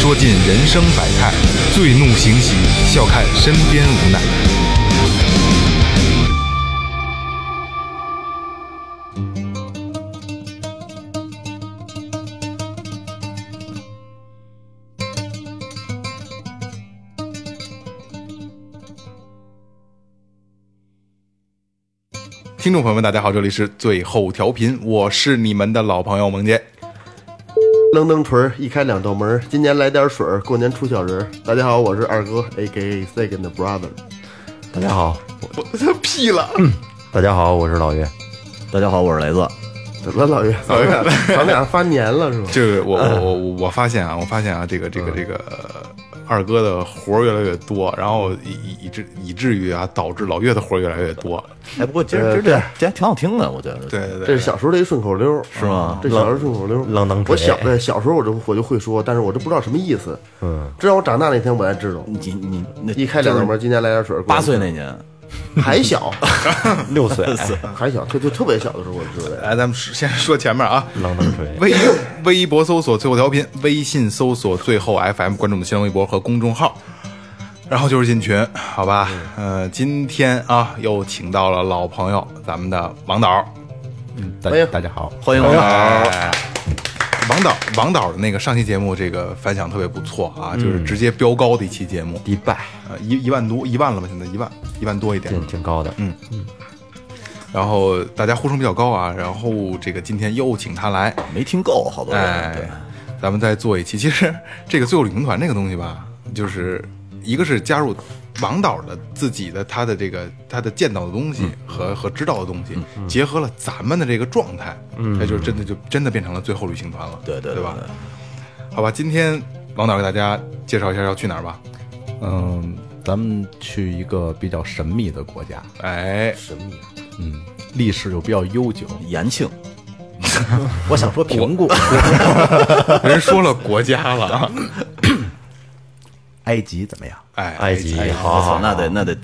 说尽人生百态；醉怒行喜，笑看身边无奈。听众朋友们，大家好，这里是最后调频，我是你们的老朋友萌姐。愣愣锤一开两道门，今年来点水儿，过年出小人儿。大家好，我是二哥，A K A Second Brother。大家好，我屁了，大家好，我是老岳。大家好，我是雷子。怎么了，老岳？老 岳咱们俩发年了是吧？这个我我我我发现啊，我发现啊，这个这个这个呃二哥的活儿越来越多，然后以以以至以至于啊，导致老岳的活儿越来越多。哎，不过今儿今儿这这还挺好听的，我觉得。对对对，这是小时候的一顺口溜儿，是吗这小时候顺口溜儿，愣蹬锤我小对小时候我就我就会说，但是我都不知道什么意思。嗯，直到我长大那天我才知道。你你那一开两道门儿，今天来点水。八岁那年，还小，六岁，还小，就就特别小的时候我就知道。来，咱们先说前面啊，愣蹬锤。微微博搜索最后调频，微信搜索最后 FM，关注我们的新浪微博和公众号，然后就是进群，好吧？呃，今天啊又请到了老朋友，咱们的王导。大欢迎大家好，欢迎我们。哎王导，王导的那个上期节目，这个反响特别不错啊，就是直接飙高的一期节目，迪拜呃，一一万多，一万了吧？现在一万，一万多一点。挺挺高的。嗯嗯，然后大家呼声比较高啊，然后这个今天又请他来，没听够，好多人。对哎，咱们再做一期。其实这个最后旅行团这个东西吧，就是一个是加入王导的自己的他的这个他的见到的东西和、和知道的东西，结合了咱们的这个状态，那就真的就真的变成了最后旅行团了。对对对吧？好吧，今天王导给大家介绍一下要去哪儿吧。嗯，咱们去一个比较神秘的国家，哎，神秘。嗯，历史又比较悠久。延庆，我想说平谷，人说了国家了。啊，埃及怎么样？哎，埃及好那得那得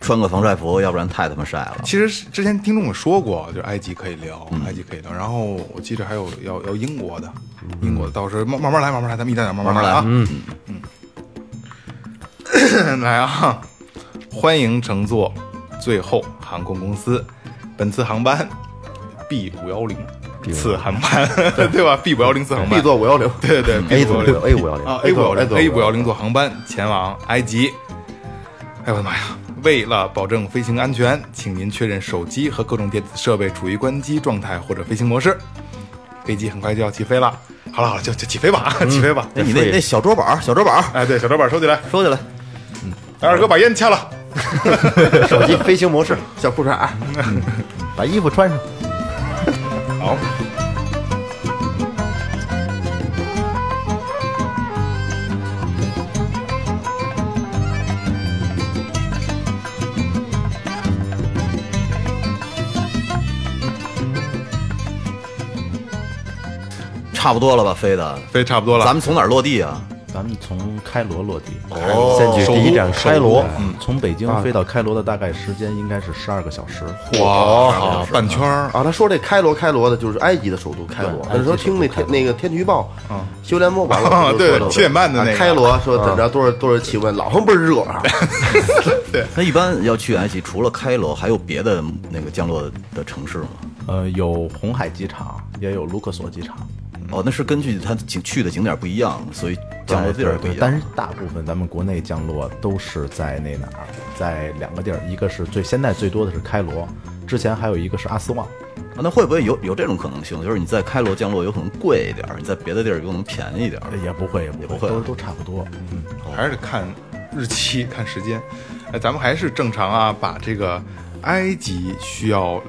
穿个防晒服，要不然太他妈晒了。其实之前听众们说过，就是埃及可以聊，埃及可以聊。然后我记着还有要要英国的，英国的，到时候慢慢慢来，慢慢来，咱们一点点慢来啊。嗯嗯，来啊！欢迎乘坐最后航空公司，本次航班 B 五幺零次航班，对吧？B 五幺零次航班 B 座五幺零，对对对 A，B 五五幺零 A 五幺零啊，A 五幺零 A510 A 五幺零座航班前往埃及。哎呦我的妈呀！为了保证飞行安全，请您确认手机和各种电子设备处于关机状态或者飞行模式。飞机很快就要起飞了，好了好了，就就起飞吧，起飞吧！哎，你那那小桌板，小桌板哎，对，小桌板收起来，收起来。嗯二哥把烟掐了。手机飞行模式。小裤衩儿，把衣服穿上。好，差不多了吧，飞的。飞差不多了。咱们从哪儿落地啊？咱们从开罗落地，哦先去第一站开罗，嗯，从北京飞到开罗的大概时间应该是十二个小时。哇，半圈儿啊，他说这开罗开罗的就是埃及的首都开罗。那时候听那天那个天气预报，新闻联播完了对七点半的那开罗说怎么着多少多少气温，老他妈倍儿热啊！那一般要去埃及，除了开罗，还有别的那个降落的城市吗？呃，有红海机场，也有卢克索机场。哦，那是根据它景去的景点不一样，所以降落地儿不一样。但是大部分咱们国内降落都是在那哪儿，在两个地儿，一个是最现在最多的是开罗，之前还有一个是阿斯旺。啊那会不会有有这种可能性？就是你在开罗降落有可能贵一点儿，你在别的地儿有可能便宜一点儿。也不会，也不会都都差不多。嗯，还是得看日期、看时间。哎，咱们还是正常啊，把这个埃及需要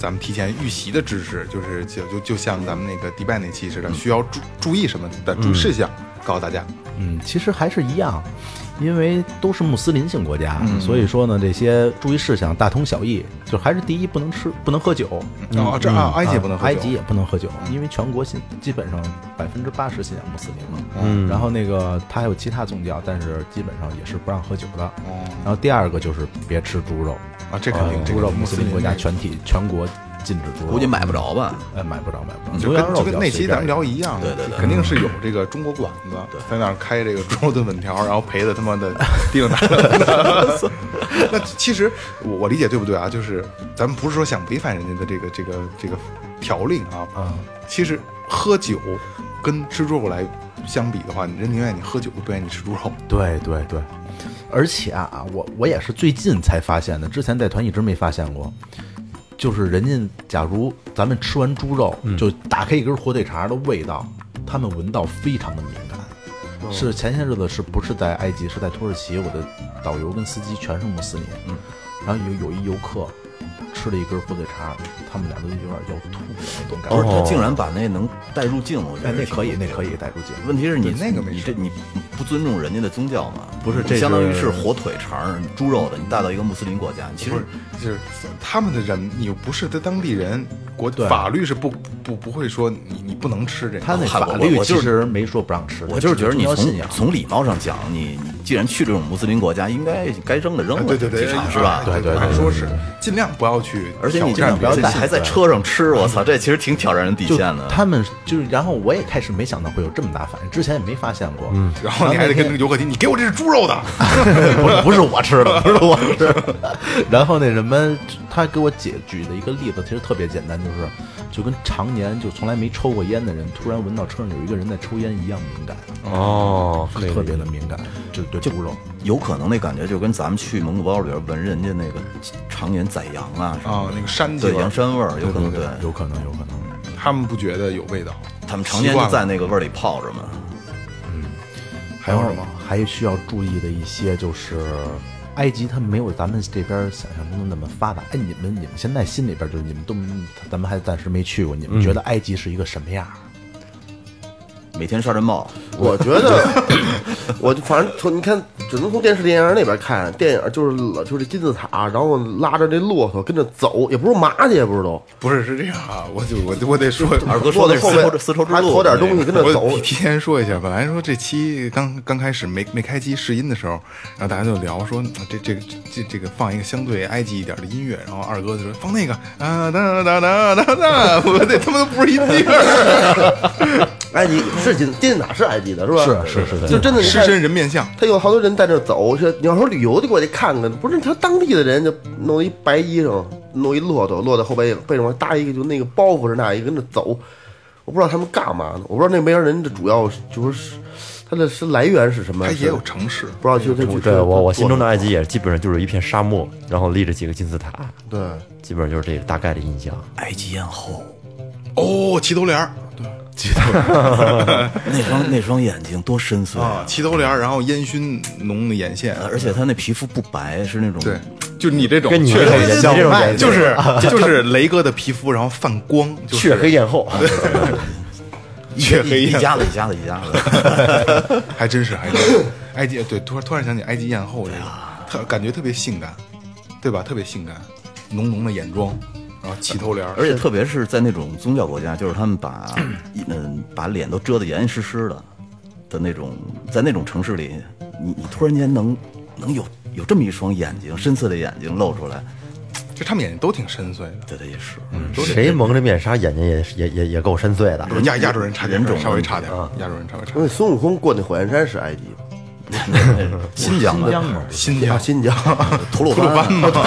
咱们提前预习的知识，就是就就就像咱们那个迪拜那期似的，需要注注意什么的注意事项，告诉大家。嗯，其实还是一样，因为都是穆斯林性国家，所以说呢，这些注意事项大同小异，就还是第一不能吃，不能喝酒。哦，这啊，埃及也不能喝酒，埃及也不能喝酒，因为全国信基本上百分之八十信仰穆斯林嘛。嗯，然后那个他还有其他宗教，但是基本上也是不让喝酒的。哦，然后第二个就是别吃猪肉啊，这肯定，猪肉穆斯林国家全体全国。禁止猪肉，估计买不着吧？哎，买不着，买不着。就跟就跟那期咱们聊一样，对对对，肯定是有这个中国馆子在那儿开这个猪肉炖粉条，然后赔的他妈的叮当的。那其实我我理解对不对啊？就是咱们不是说想违反人家的这个这个这个条令啊。嗯。其实喝酒跟吃猪肉来相比的话，人宁愿你喝酒都不愿意你吃猪肉。对对对。而且啊，我我也是最近才发现的，之前带团一直没发现过。就是人家，假如咱们吃完猪肉，就打开一根火腿肠的味道，他们闻到非常的敏感。是前些日子是不是在埃及？是在土耳其？我的导游跟司机全是穆斯林，然后有有一游客。吃了一根火腿肠，他们俩都有点要吐的那种感觉。不是，他竟然把那能带入境，我觉得那可以，那可以带入境。问题是你那个你这你不尊重人家的宗教吗？不是，这相当于是火腿肠猪肉的，你带到一个穆斯林国家，其实就是他们的人，你又不是他当地人，国法律是不不不会说你你不能吃这个。他那法律其实没说不让吃，我就是觉得你从从礼貌上讲，你既然去这种穆斯林国家，应该该扔的扔了，对对对，是吧？对对，说是尽量不要。去，而且你这样不要带，还在车上吃，我操，这其实挺挑战人底线的。他们就是，然后我也开始没想到会有这么大反应，之前也没发现过。嗯，然后你还得跟那个游客提，你给我这是猪肉的，不是不是我吃的，不是我吃的。然后那什么，他给我解举的一个例子，其实特别简单，就是就跟常年就从来没抽过烟的人，突然闻到车上有一个人在抽烟一样敏感。哦，特别的敏感，就对猪肉。有可能那感觉就跟咱们去蒙古包里边闻人家那个常年宰羊啊，啊，那个山对羊膻味儿，有可能对，有可能有可能，他们不觉得有味道，他们常年就在那个味儿里泡着嘛。嗯，还有什么？还需要注意的一些就是，埃及它没有咱们这边想象中的那么发达。哎，你们你们现在心里边就是你们都咱们还暂时没去过，你们觉得埃及是一个什么样？每天刷人帽，我觉得，我就反正从你看，只能从电视电影那边看电影，就是就是金字塔，然后拉着这骆驼跟着走，也不是麻去，也不是都，不是是这样啊，我就我我得说，二哥说的是丝绸丝绸之路，驮点东西跟着走。提前说一下，本来说这期刚刚开始没没开机试音的时候，然后大家就聊说这这个这这个放一个相对埃及一点的音乐，然后二哥就说放那个啊哒哒哒哒哒，我这他妈都不是一地儿，埃及是。金金字塔是埃及的，是吧？是是是，就真的狮身人面像，他有好多人在那走。说你要说旅游就过去看看，不是他当地的人就弄一白衣裳，弄一骆驼，骆驼后背背上搭一个就那个包袱是那一个跟着走。我不知道他们干嘛呢？我不知道那边人的主要就是他的是来源是什么？他也有城市，不知道就他对我我心中的埃及也基本上就是一片沙漠，然后立着几个金字塔。对，基本上就是这个大概的印象。埃及艳后，哦，齐头帘儿。那双那双眼睛多深邃啊！齐头帘，然后烟熏浓的眼线，而且他那皮肤不白，是那种对，就你这种，跟你这种就是 就是雷哥的皮肤，然后泛光，血黑艳后，血黑一家子一家子一家子，还真是还真是埃及对，突然突然想起埃及艳后这个，特感觉特别性感，对吧？特别性感，浓浓的眼妆。然后齐头帘，而且特别是在那种宗教国家，就是他们把嗯把脸都遮得严严实实的的那种，在那种城市里，你你突然间能能有有这么一双眼睛，深邃的眼睛露出来，就他们眼睛都挺深邃的，对对也是，嗯，谁蒙着面纱，眼睛也也也也够深邃的，亚亚洲人差点，稍微差点，亚洲人稍微差。因为孙悟空过那火焰山是埃及。新疆的，新疆，新疆，吐鲁番嘛。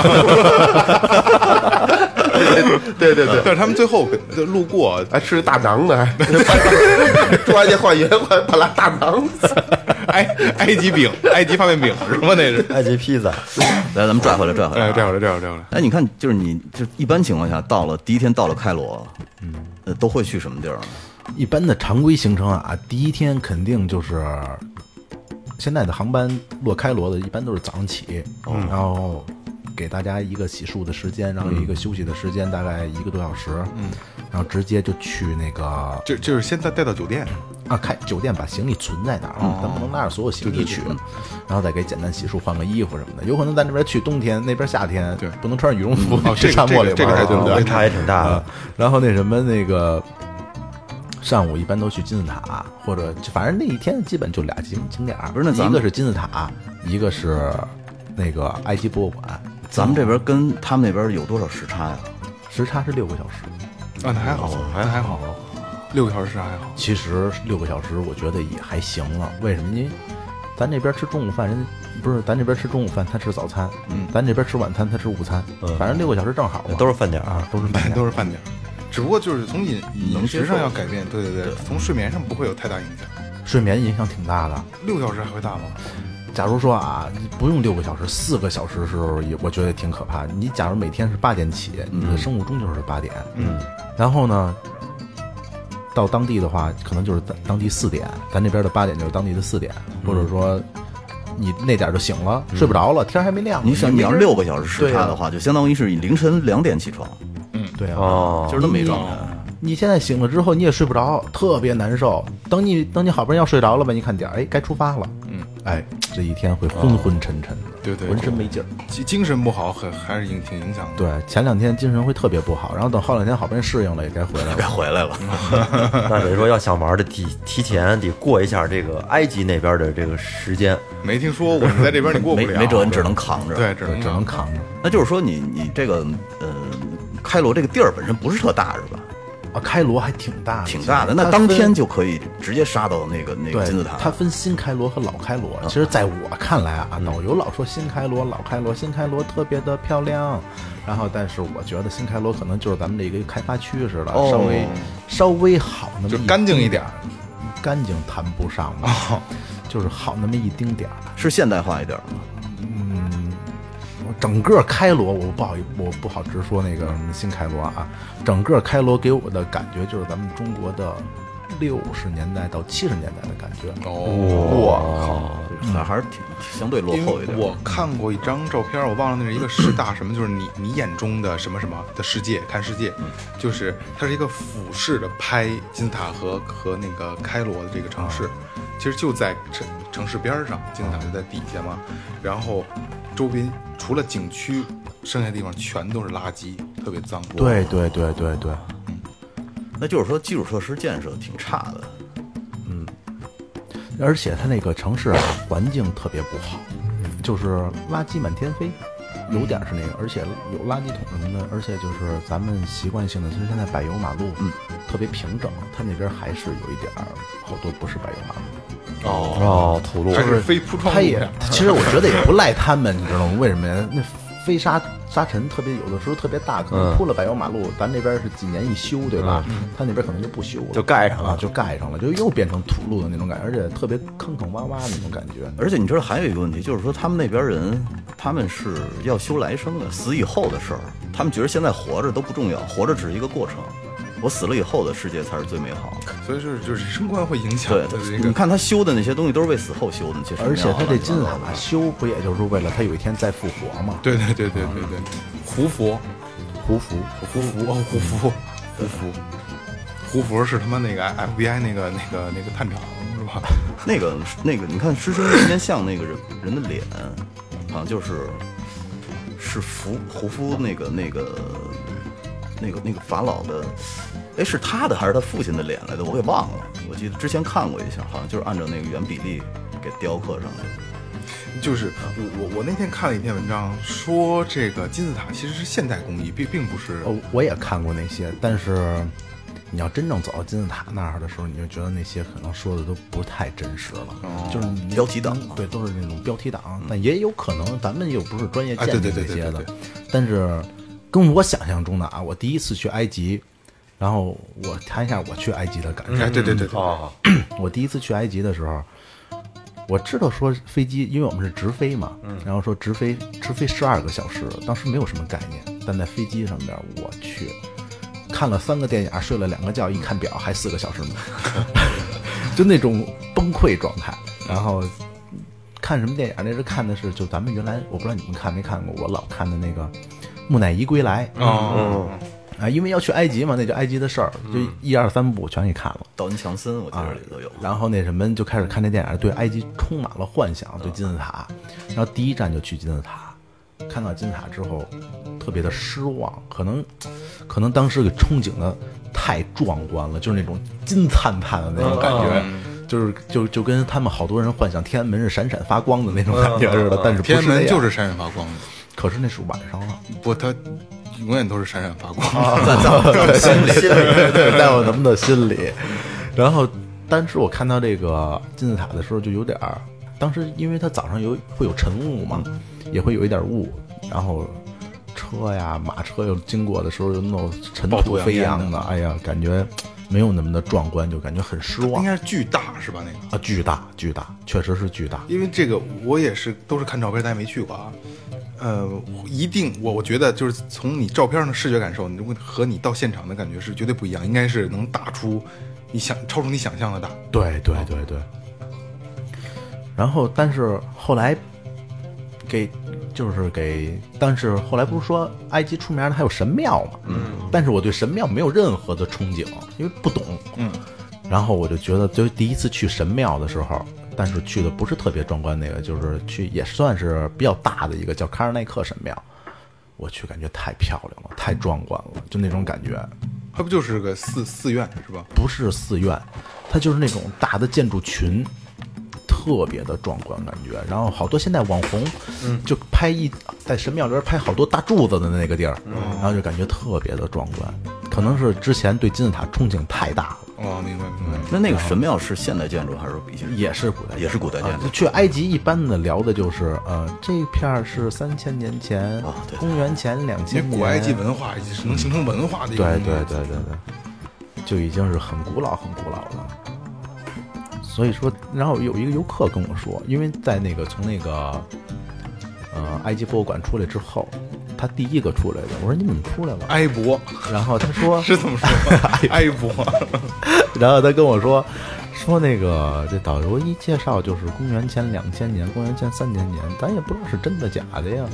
对对对，但是他们最后路过还吃大馕呢，还突然间换圆换把拉大馕，埃埃及饼，埃及方便饼是吗？那是埃及披萨。来，咱们拽回来，拽回来，拽回来，拽回来，拽回来。哎，你看，就是你就一般情况下到了第一天到了开罗，嗯，都会去什么地儿？一般的常规行程啊，第一天肯定就是。现在的航班落开罗的，一般都是早上起，然后给大家一个洗漱的时间，然后有一个休息的时间，大概一个多小时，嗯，然后直接就去那个，就就是现在带到酒店。啊，开酒店把行李存在那儿，咱不能拉着所有行李去，然后再给简单洗漱、换个衣服什么的。有可能咱这边去冬天，那边夏天，对。不能穿着羽绒服哦这个去沙漠里这个玩儿对不对这个太对温？差也挺大的。啊。然后那什么那个上午一般都去金字塔，或者反正那一天基本就俩景景点儿，不是那咱一个是金字塔，一个是那个埃及博物馆，咱们这边跟他们那边有多少时差呀？时差是六个小时。啊，那还好，还还好，六个小时还好。其实六个小时我觉得也还行了，为什么？因为咱这边吃中午饭，人不是咱这边吃中午饭，他吃早餐，嗯，咱这边吃晚餐，他吃午餐，嗯。反正六个小时正好嘛，都是饭点儿。啊，都是饭点儿。都是饭点儿，只不过就是从饮饮食上要改变，对对对，从睡眠上不会有太大影响。睡眠影响挺大的。六小时还会大吗？假如说啊，不用六个小时，四个小时的时候也我觉得挺可怕。你假如每天是八点起，你的生物钟就是八点，嗯，然后呢，到当地的话，可能就是当当地四点，咱这边的八点就是当地的四点，或者说你那点儿就醒了，睡不着了，天还没亮。你想，你要六个小时时差的话，就相当于是你凌晨两点起床，对啊，哦，就是那么一状态。你现在醒了之后，你也睡不着，特别难受。等你等你好不容易要睡着了吧，你看点儿，哎，该出发了。嗯，哎，这一天会昏昏沉沉的，对对浑身没劲儿。精精神不好，很还是影挺影响的。对，前两天精神会特别不好，然后等后两天好不容易适应了，也该回来 该。回来了，那等于说要想玩的提提前得过一下这个埃及那边的这个时间，没听说过，你在这边你过不了，没没辙，你只能扛着。对，只，能只能扛着。那就是说你你这个呃，开罗这个地儿本身不是特大是吧？啊，开罗还挺大的，挺大的，那当天就可以直接杀到那个那个金字塔。它分新开罗和老开罗。其实，在我看来啊，导游老说新开罗、老开罗，新开罗特别的漂亮。然后，但是我觉得新开罗可能就是咱们这个开发区似的，哦稍微稍微好那么就干净一点干净谈不上吧，就是好那么一丁点儿。是现代化一点吗？整个开罗，我不好我不好直说那个什么新开罗啊，整个开罗给我的感觉就是咱们中国的六十年代到七十年代的感觉。哦，还还是挺相对落后一点。我看过一张照片，我忘了那是一个十大什么，就是你你眼中的什么什么的世界，看世界，就是它是一个俯视的拍金字塔和和那个开罗的这个城市，其实就在城城市边儿上，金字塔就在底下嘛，然后周边除了景区，剩下地方全都是垃圾，特别脏。对对对对对，嗯。那就是说基础设施建设挺差的。嗯。而且它那个城市啊，环境特别不好，就是垃圾满天飞，有点是那个，而且有垃圾桶什么的，而且就是咱们习惯性的，其实现在柏油马路，嗯，特别平整，它那边还是有一点儿，好多不是柏油马路，哦，土路还是非铺装它也，其实我觉得也不赖他们，你知道吗？为什么呀？那飞沙沙尘特别有的时候特别大，可能嗯铺了柏油马路，咱这边是几年一修，对吧？他那边可能就不修了，就盖上了啊，就盖上了，就又变成土路的那种感觉，而且特别坑坑洼洼那种感觉。而且你知道还有一个问题，就是说他们那边人，他们是要修来生的，死以后的事儿，他们觉得现在活着都不重要，活着只是一个过程。我死了以后的世界才是最美好的。所以就是就是升官会影响对的这，个。你看他修的那些东西都是为死后修的，其实而且他这金字塔神庙啊修不也就是为了他有一天再复活吗？对对对对对对，胡佛，胡服，胡佛，哦，胡佛，胡佛，胡佛是他妈那个 FBI 那个那个那个探长是吧？那个那个，你看师生之间像那个人人的脸，好像就是是胡胡夫那个那个那个那个法老的，哎，是他的还是他父亲的脸来的？我给忘了。我记得之前看过一下，好像就是按照那个原比例给雕刻上的。就是我我我那天看了一篇文章，说这个金字塔其实是现代工艺，并并不是哦，我也看过那些，但是你要真正走到金字塔那儿的时候，你就觉得那些可能说的都不太真实了，就是标题党对，都是那种标题党。但也有可能，咱们又不是专业鉴哎对对定这些的对对对对，但是跟我想象中的啊，我第一次去埃及，然后我谈一下我去埃及的感受。哎，对对对对，哦，我第一次去埃及的时候，我知道说飞机，因为我们是直飞嘛，然后说直飞直飞十二个小时，当时没有什么概念，但在飞机上边，我去看了三个电影，睡了两个觉，一看表还四个小时呢，就那种崩溃状态。然后看什么电影？那是看的是就咱们原来我不知道你们看没看过，我老看的那个《木乃伊归来》。哦，啊，因为要去埃及嘛，那就埃及的事儿，就一二三部全给看了。道恩强森，我记啊得里头有。然后那什么就开始看这电影，对埃及充满了幻想，对金字塔。然后第一站就去金字塔，看到金字塔之后，特别的失望，可能可能当时给憧憬的太壮观了，就是那种金灿灿的那种感觉。就是就就跟他们好多人幻想天安门是闪闪发光的那种感觉似的，但是不天安门就是，闪闪发光的，可是那是晚上了，不，它永远都是闪闪发光。在在我心里，对，在我们的心里。然后，当时我看到这个金字塔的时候，就有点儿，当时因为它早上有会有晨雾嘛，也会有一点雾，然后车呀、马车又经过的时候，又弄尘土飞扬的，哎呀，感觉没有那么的壮观，就感觉很失望应该是巨大是吧？那个，啊，巨大巨大，确实是巨大。因为这个我也是都是看照片，咱也没去过啊。呃，一定我我觉得就是从你照片上的视觉感受，你如果和你到现场的感觉是绝对不一样，应该是能打出你想超出你想象的大。对对对对。然后，但是后来给就是给，但是后来不是说埃及出名的还有神庙嘛？嗯。但是我对神庙没有任何的憧憬，因为不懂。嗯。然后我就觉得，就第一次去神庙的时候，但是去的不是特别壮观，那个就是去也算是比较大的一个叫卡尔奈克神庙。我去，感觉太漂亮了，太壮观了，就那种感觉。它不就是个寺寺院是吧？不是寺院，它就是那种大的建筑群，特别的壮观感觉。然后好多现在网红，就拍一在神庙里边拍好多大柱子的那个地儿，然后就感觉特别的壮观。可能是之前对金字塔憧憬太大了，哦，明白明白。那那个神庙是现代建筑还是已经也是古代，也是古代建筑啊去埃及一般的聊的就是，呃，这一片儿是三千年前啊对，公元前两因千年，为古埃及文化是能形成文化的一个对。对对对对，就已经是很古老很古老了。所以说，然后有一个游客跟我说，因为在那个从那个呃埃及博物馆出来之后，他第一个出来的，我说你怎么出来了？埃博然后他说是这么说吗？埃博，然后他跟我说，说那个这导游一介绍就是公元前两千年，公元前三千年，咱也不知道是真的假的呀。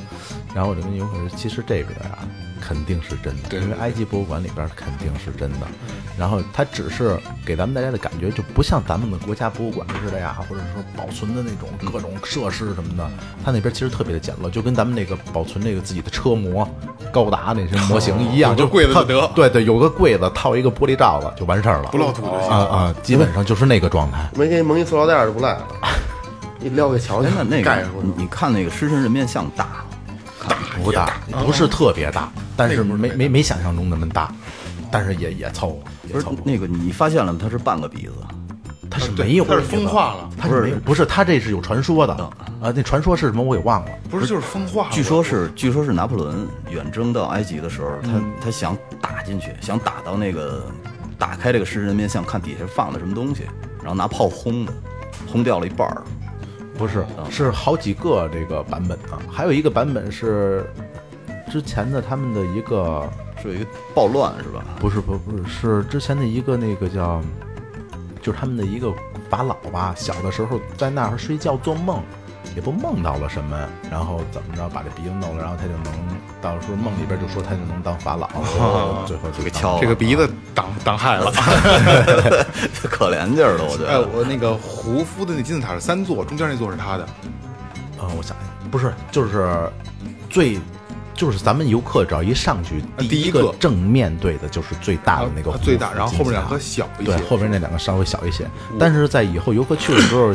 然后我就跟游客说，其实这个呀肯定是真的，对因为埃及博物馆里边肯定是真的。然后它只是给咱们大家的感觉就不像咱们的国家博物馆似的呀，或者说保存的那种各种设施什么的，它那边其实特别的简陋，就跟咱们那个保存那个自己的车模、高达那些模型一样，就柜子就得。对对，有个柜子套一个玻璃罩子就完事儿了，不露土就行啊啊，基本上就是那个状态。没给你蒙一塑料袋儿就不赖。了，你撩给瞧瞧哎，，那那个你看那个狮身人面像大吗，不大，不是特别大，但是没没没想象中那么大，但是也也凑合，不是。那个你发现了它是半个鼻子，它是没有，它是风化了，它是没有，不是它这是有传说的啊，那传说是什么我给忘了。不是就是风化。据说是据说是拿破仑远征到埃及的时候，他他想打进去，想打到那个打开这个狮身人面像，看底下放的什么东西，然后拿炮轰的，轰掉了一半儿。不是，是好几个这个版本啊，还有一个版本是之前的他们的一个，是有一个暴乱是吧？不是不不是是之前的一个那个叫，就是他们的一个法老吧，小的时候在那儿睡觉做梦，也不梦到了什么，然后怎么着把这鼻子弄了，然后他就能到时候梦里边就说他就能当法老，最后就 给敲了这个鼻子挡挡害了。可怜劲儿了，我觉得哎，得。我那个胡夫的那金字塔是三座，中间那座是他的。啊、我想想，不是，就是最，就是咱们游客只要一上去，第一个正面对的就是最大的那个最大，然后后面两个小一些。对，后面那两个稍微小一些。但是在以后游客去的时候，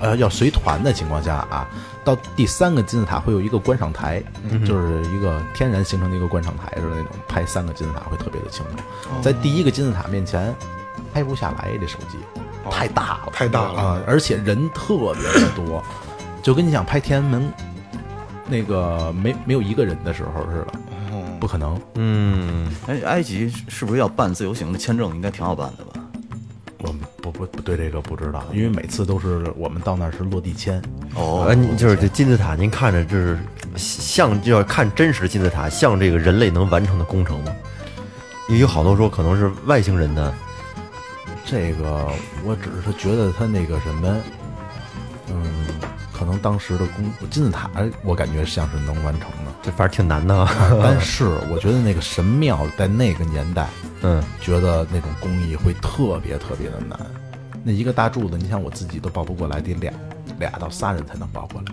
呃，要随团的情况下啊，到第三个金字塔会有一个观赏台，就是一个天然形成的一个观赏台似的那种，拍三个金字塔会特别的清楚。在第一个金字塔面前拍不下来，这手机太大了，太大了。啊、而且人特别的多，就跟你想拍天安门那个没没有一个人的时候似的，不可能。嗯，哎，埃及是不是要办自由行的签证？应该挺好办的吧？我们不不不对这个不知道，因为每次都是我们到那儿是落地签。哦呃，你就是这金字塔，您看着就是像就要看真实的金字塔，像这个人类能完成的工程吗？因为有好多说可能是外星人的，这个我只是觉得他那个什么，嗯，可能当时的工金字塔，我感觉像是能完成的。这反正挺难的啊。但是我觉得那个神庙在那个年代，嗯，觉得那种工艺会特别特别的难。那一个大柱子，你想我自己都抱不过来，得俩俩到仨人才能抱过来，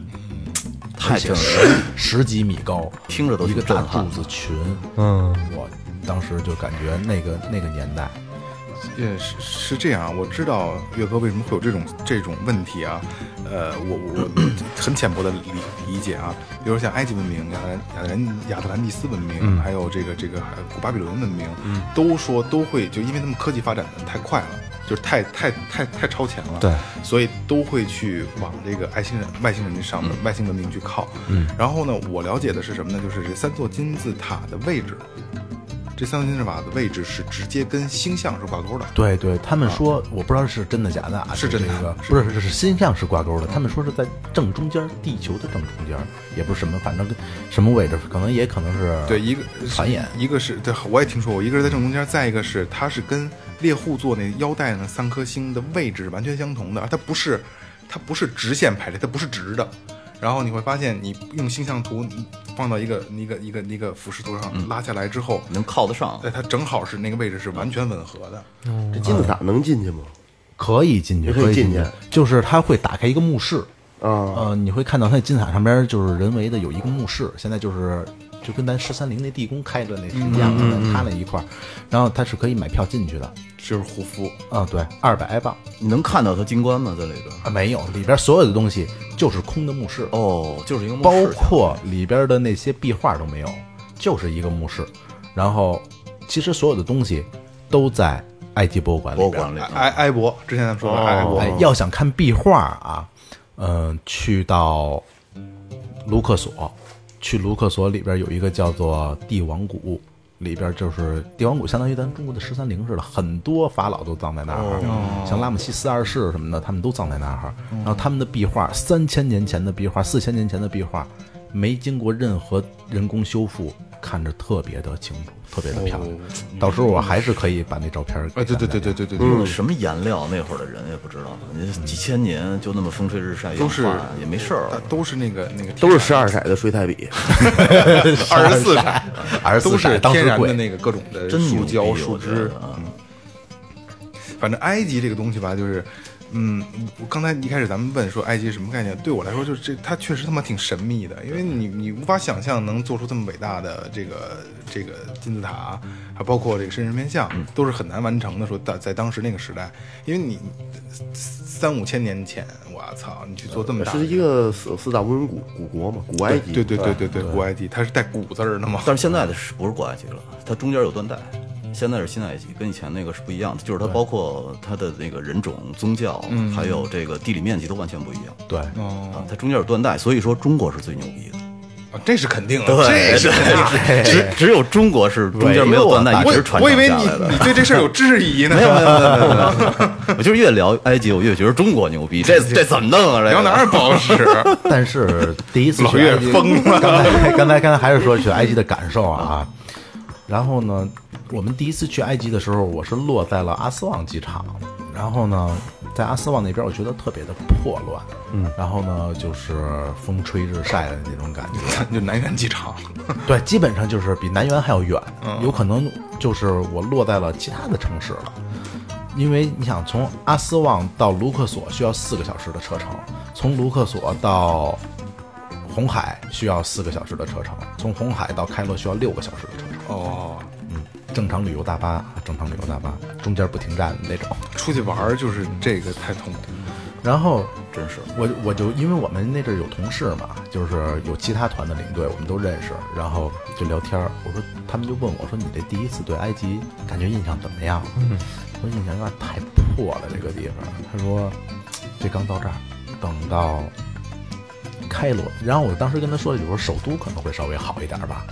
太震十了，十几米高，听着都一个大柱子群，嗯，我当时就感觉那个那个年代，也是是这样，我知道岳哥为什么会有这种这种问题啊，呃，我我我很浅薄的理理解啊，比如像埃及文明、亚特兰亚特兰亚特兰蒂斯文明，还有这个这个呃古巴比伦文明，都说都会就因为他们科技发展的太快了。就是太太太太超前了，对，所以都会去往这个外星人外星人上面、外星文明去靠。嗯，然后呢，我了解的是什么呢？就是这三座金字塔的位置，这三颗金字塔的位置是直接跟星象是挂钩的。对对，他们说我不知道是真的假的啊，是真的这个是不是是是星象是挂钩的，他们说是在正中间，地球的正中间，也不是什么，反正跟什么位置，可能也可能是对，一个繁衍一个是对，我也听说过，一个是在正中间，再一个是它是跟猎户座那腰带那三颗星的位置是完全相同的，它不是它不是直线排列，它不是直的。然后你会发现，你用星象图放到一个一个一个一个俯视图上拉下来之后，能靠得上。对，它正好是那个位置是完全吻合的。这金字塔能进去吗？可以进去，可以以进进去就是它会打开一个墓室，啊，呃，你会看到它金字塔上边就是人为的有一个墓室，现在就是就跟咱十三陵那地宫开的那是一样的，它那一块儿，然后它是可以买票进去的，就是护肤，啊，对，二百埃镑你能看到他金冠吗？在里边？啊，没有，里边所有的东西就是空的墓室，哦，就是一个墓包括里边的那些壁画都没有，就是一个墓室，然后其实所有的东西都在埃及博物馆里边。博物馆里。埃埃博，之前咱们说的埃博，哎，要想看壁画啊，嗯、去到卢克索，去卢克索里边有一个叫做帝王谷，里边就是帝王谷，相当于咱中国的十三陵似的，很多法老都葬在那儿，像拉姆西斯二世什么的，他们都葬在那儿。然后他们的壁画，三千年前的壁画，四千年前的壁画，没经过任何人工修复，看着特别的清楚，特别的漂亮。到时候我还是可以把那照片给哎，对对对对对对什么颜料？那会儿的人也不知道，你几千年就那么风吹日晒，都是也没事儿。都是那个那个都是十二色的水彩笔，二十四色，二十四都是天然的那个各种的树胶、树觉枝啊嗯。反正埃及这个东西吧，就是，嗯，我刚才一开始咱们问说埃及什么概念，对我来说就是这，它确实他妈挺神秘的，因为你你无法想象能做出这么伟大的这个这个金字塔，还包括这个神人面像，都是很难完成的。说在在当时那个时代，因为你三五千年前，我操，你去做这么大的是一个四四大文明古古国嘛，古埃及。对对对对对，古埃及，它是带“古”字儿的嘛。但是现在的是不是古埃及了？它中间有断代，现在是新埃及，跟以前那个是不一样的。就是它包括它的那个人种、宗教，还有这个地理面积都完全不一样。对，啊，它中间有断代，所以说中国是最牛逼的。啊这是肯定的，这是。只只有中国是中间没有断代，一我直传我以为你承下来的。你对这事儿有质疑呢。没有没有没有没有没有，我就是越聊埃及，我越觉得中国牛逼。这这怎么弄啊？这个聊哪儿不好使？但是第一次老岳去埃及，疯了刚才刚才刚才还是说去埃及的感受啊。然后呢，我们第一次去埃及的时候，我是落在了阿斯旺机场。然后呢，在阿斯旺那边，我觉得特别的破乱。嗯，然后呢，就是风吹日晒的那种感觉。就南苑机场，对，基本上就是比南园还要远，有可能就是我落在了其他的城市了。因为你想从阿斯旺到卢克索需要四个小时的车程，从卢克索到红海需要四个小时的车程，从红海到开罗需要六个小时的车程。哦，正常旅游大巴，正常旅游大巴中间不停站的那种。出去玩儿就是这个太痛苦。然后真是我我就因为我们那阵儿有同事嘛，就是有其他团的领队，我们都认识，然后就聊天儿。我说他们就问我说：“你这第一次对埃及感觉印象怎么样？”我说印象有点太破了，这个地方。他说这刚到这儿，等到开罗，然后我当时跟他说了一句，我说首都可能会稍微好一点吧。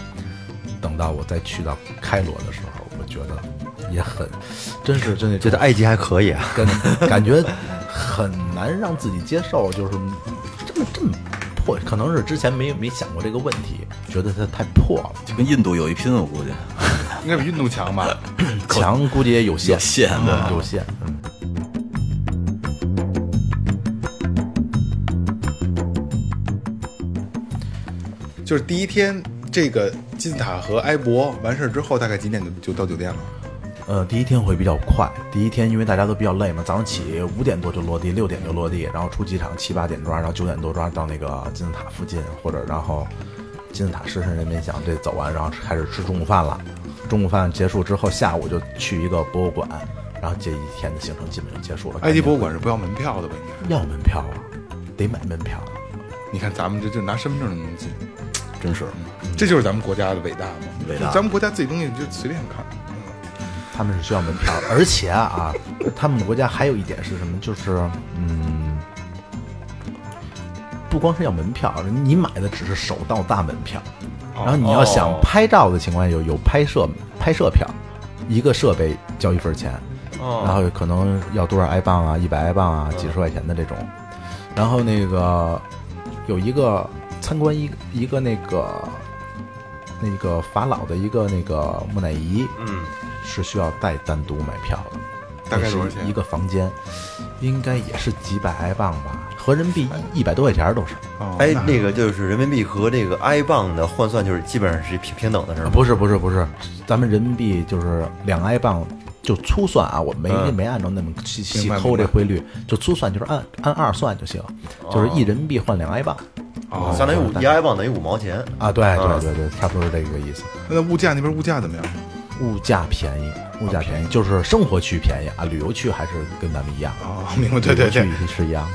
等到我再去到开罗的时候，我觉得也很，真是真的觉得埃及还可以啊。跟感觉很难让自己接受，就是这么这么破，可能是之前没没想过这个问题，觉得它太破了，就跟印度有一拼，我估计。应该比印度强吧？强估计也有限，有限的有限。嗯就是第一天这个金字塔和埃博完事儿之后，大概几点就就到酒店了？呃，第一天会比较快。第一天因为大家都比较累嘛，早上起五点多就落地，六点就落地，然后出机场七八点钟，然后九点多钟到那个金字塔附近，或者然后金字塔狮身人面像这走完，然后开始吃中午饭了。中午饭结束之后，下午就去一个博物馆，然后这一天的行程基本就结束了。埃及博物馆是不要门票的吧？应该。要门票啊，得买门票。你看咱们这就拿身份证就能进，真是这就是咱们国家的伟大嘛！伟大咱们国家自己东西就随便看。他们是需要门票的，而且啊，他们国家还有一点是什么？就是嗯，不光是要门票，你买的只是首道大门票，然后你要想拍照的情况下有有拍摄拍摄票，一个设备交一份钱，然后可能要多少埃镑啊，一百埃镑啊，几十块钱的这种，然后那个有一个参观一一个那个那个法老的一个那个木乃伊，嗯，是需要再单独买票的，大概多少钱？一个房间，应该也是几百埃镑吧，合人民币一一百多块钱都是。哦哎，那个就是人民币和这个埃镑的换算，就是基本上是平平等的，是吗？不是不是不是，咱们人民币就是两埃镑，就粗算啊，我没、嗯。没按照那么细细抠这汇率，就粗算就是按按二算就行，就是一人民币换两埃镑哦相当于五一埃镑等于五毛钱。啊，对嗯对对对，差不多是这个意思。那物价那边物价怎么样？物价便宜，物价便宜，就是生活区便宜啊，旅游区还是跟咱们一样。哦，明白，对对对，区是一样。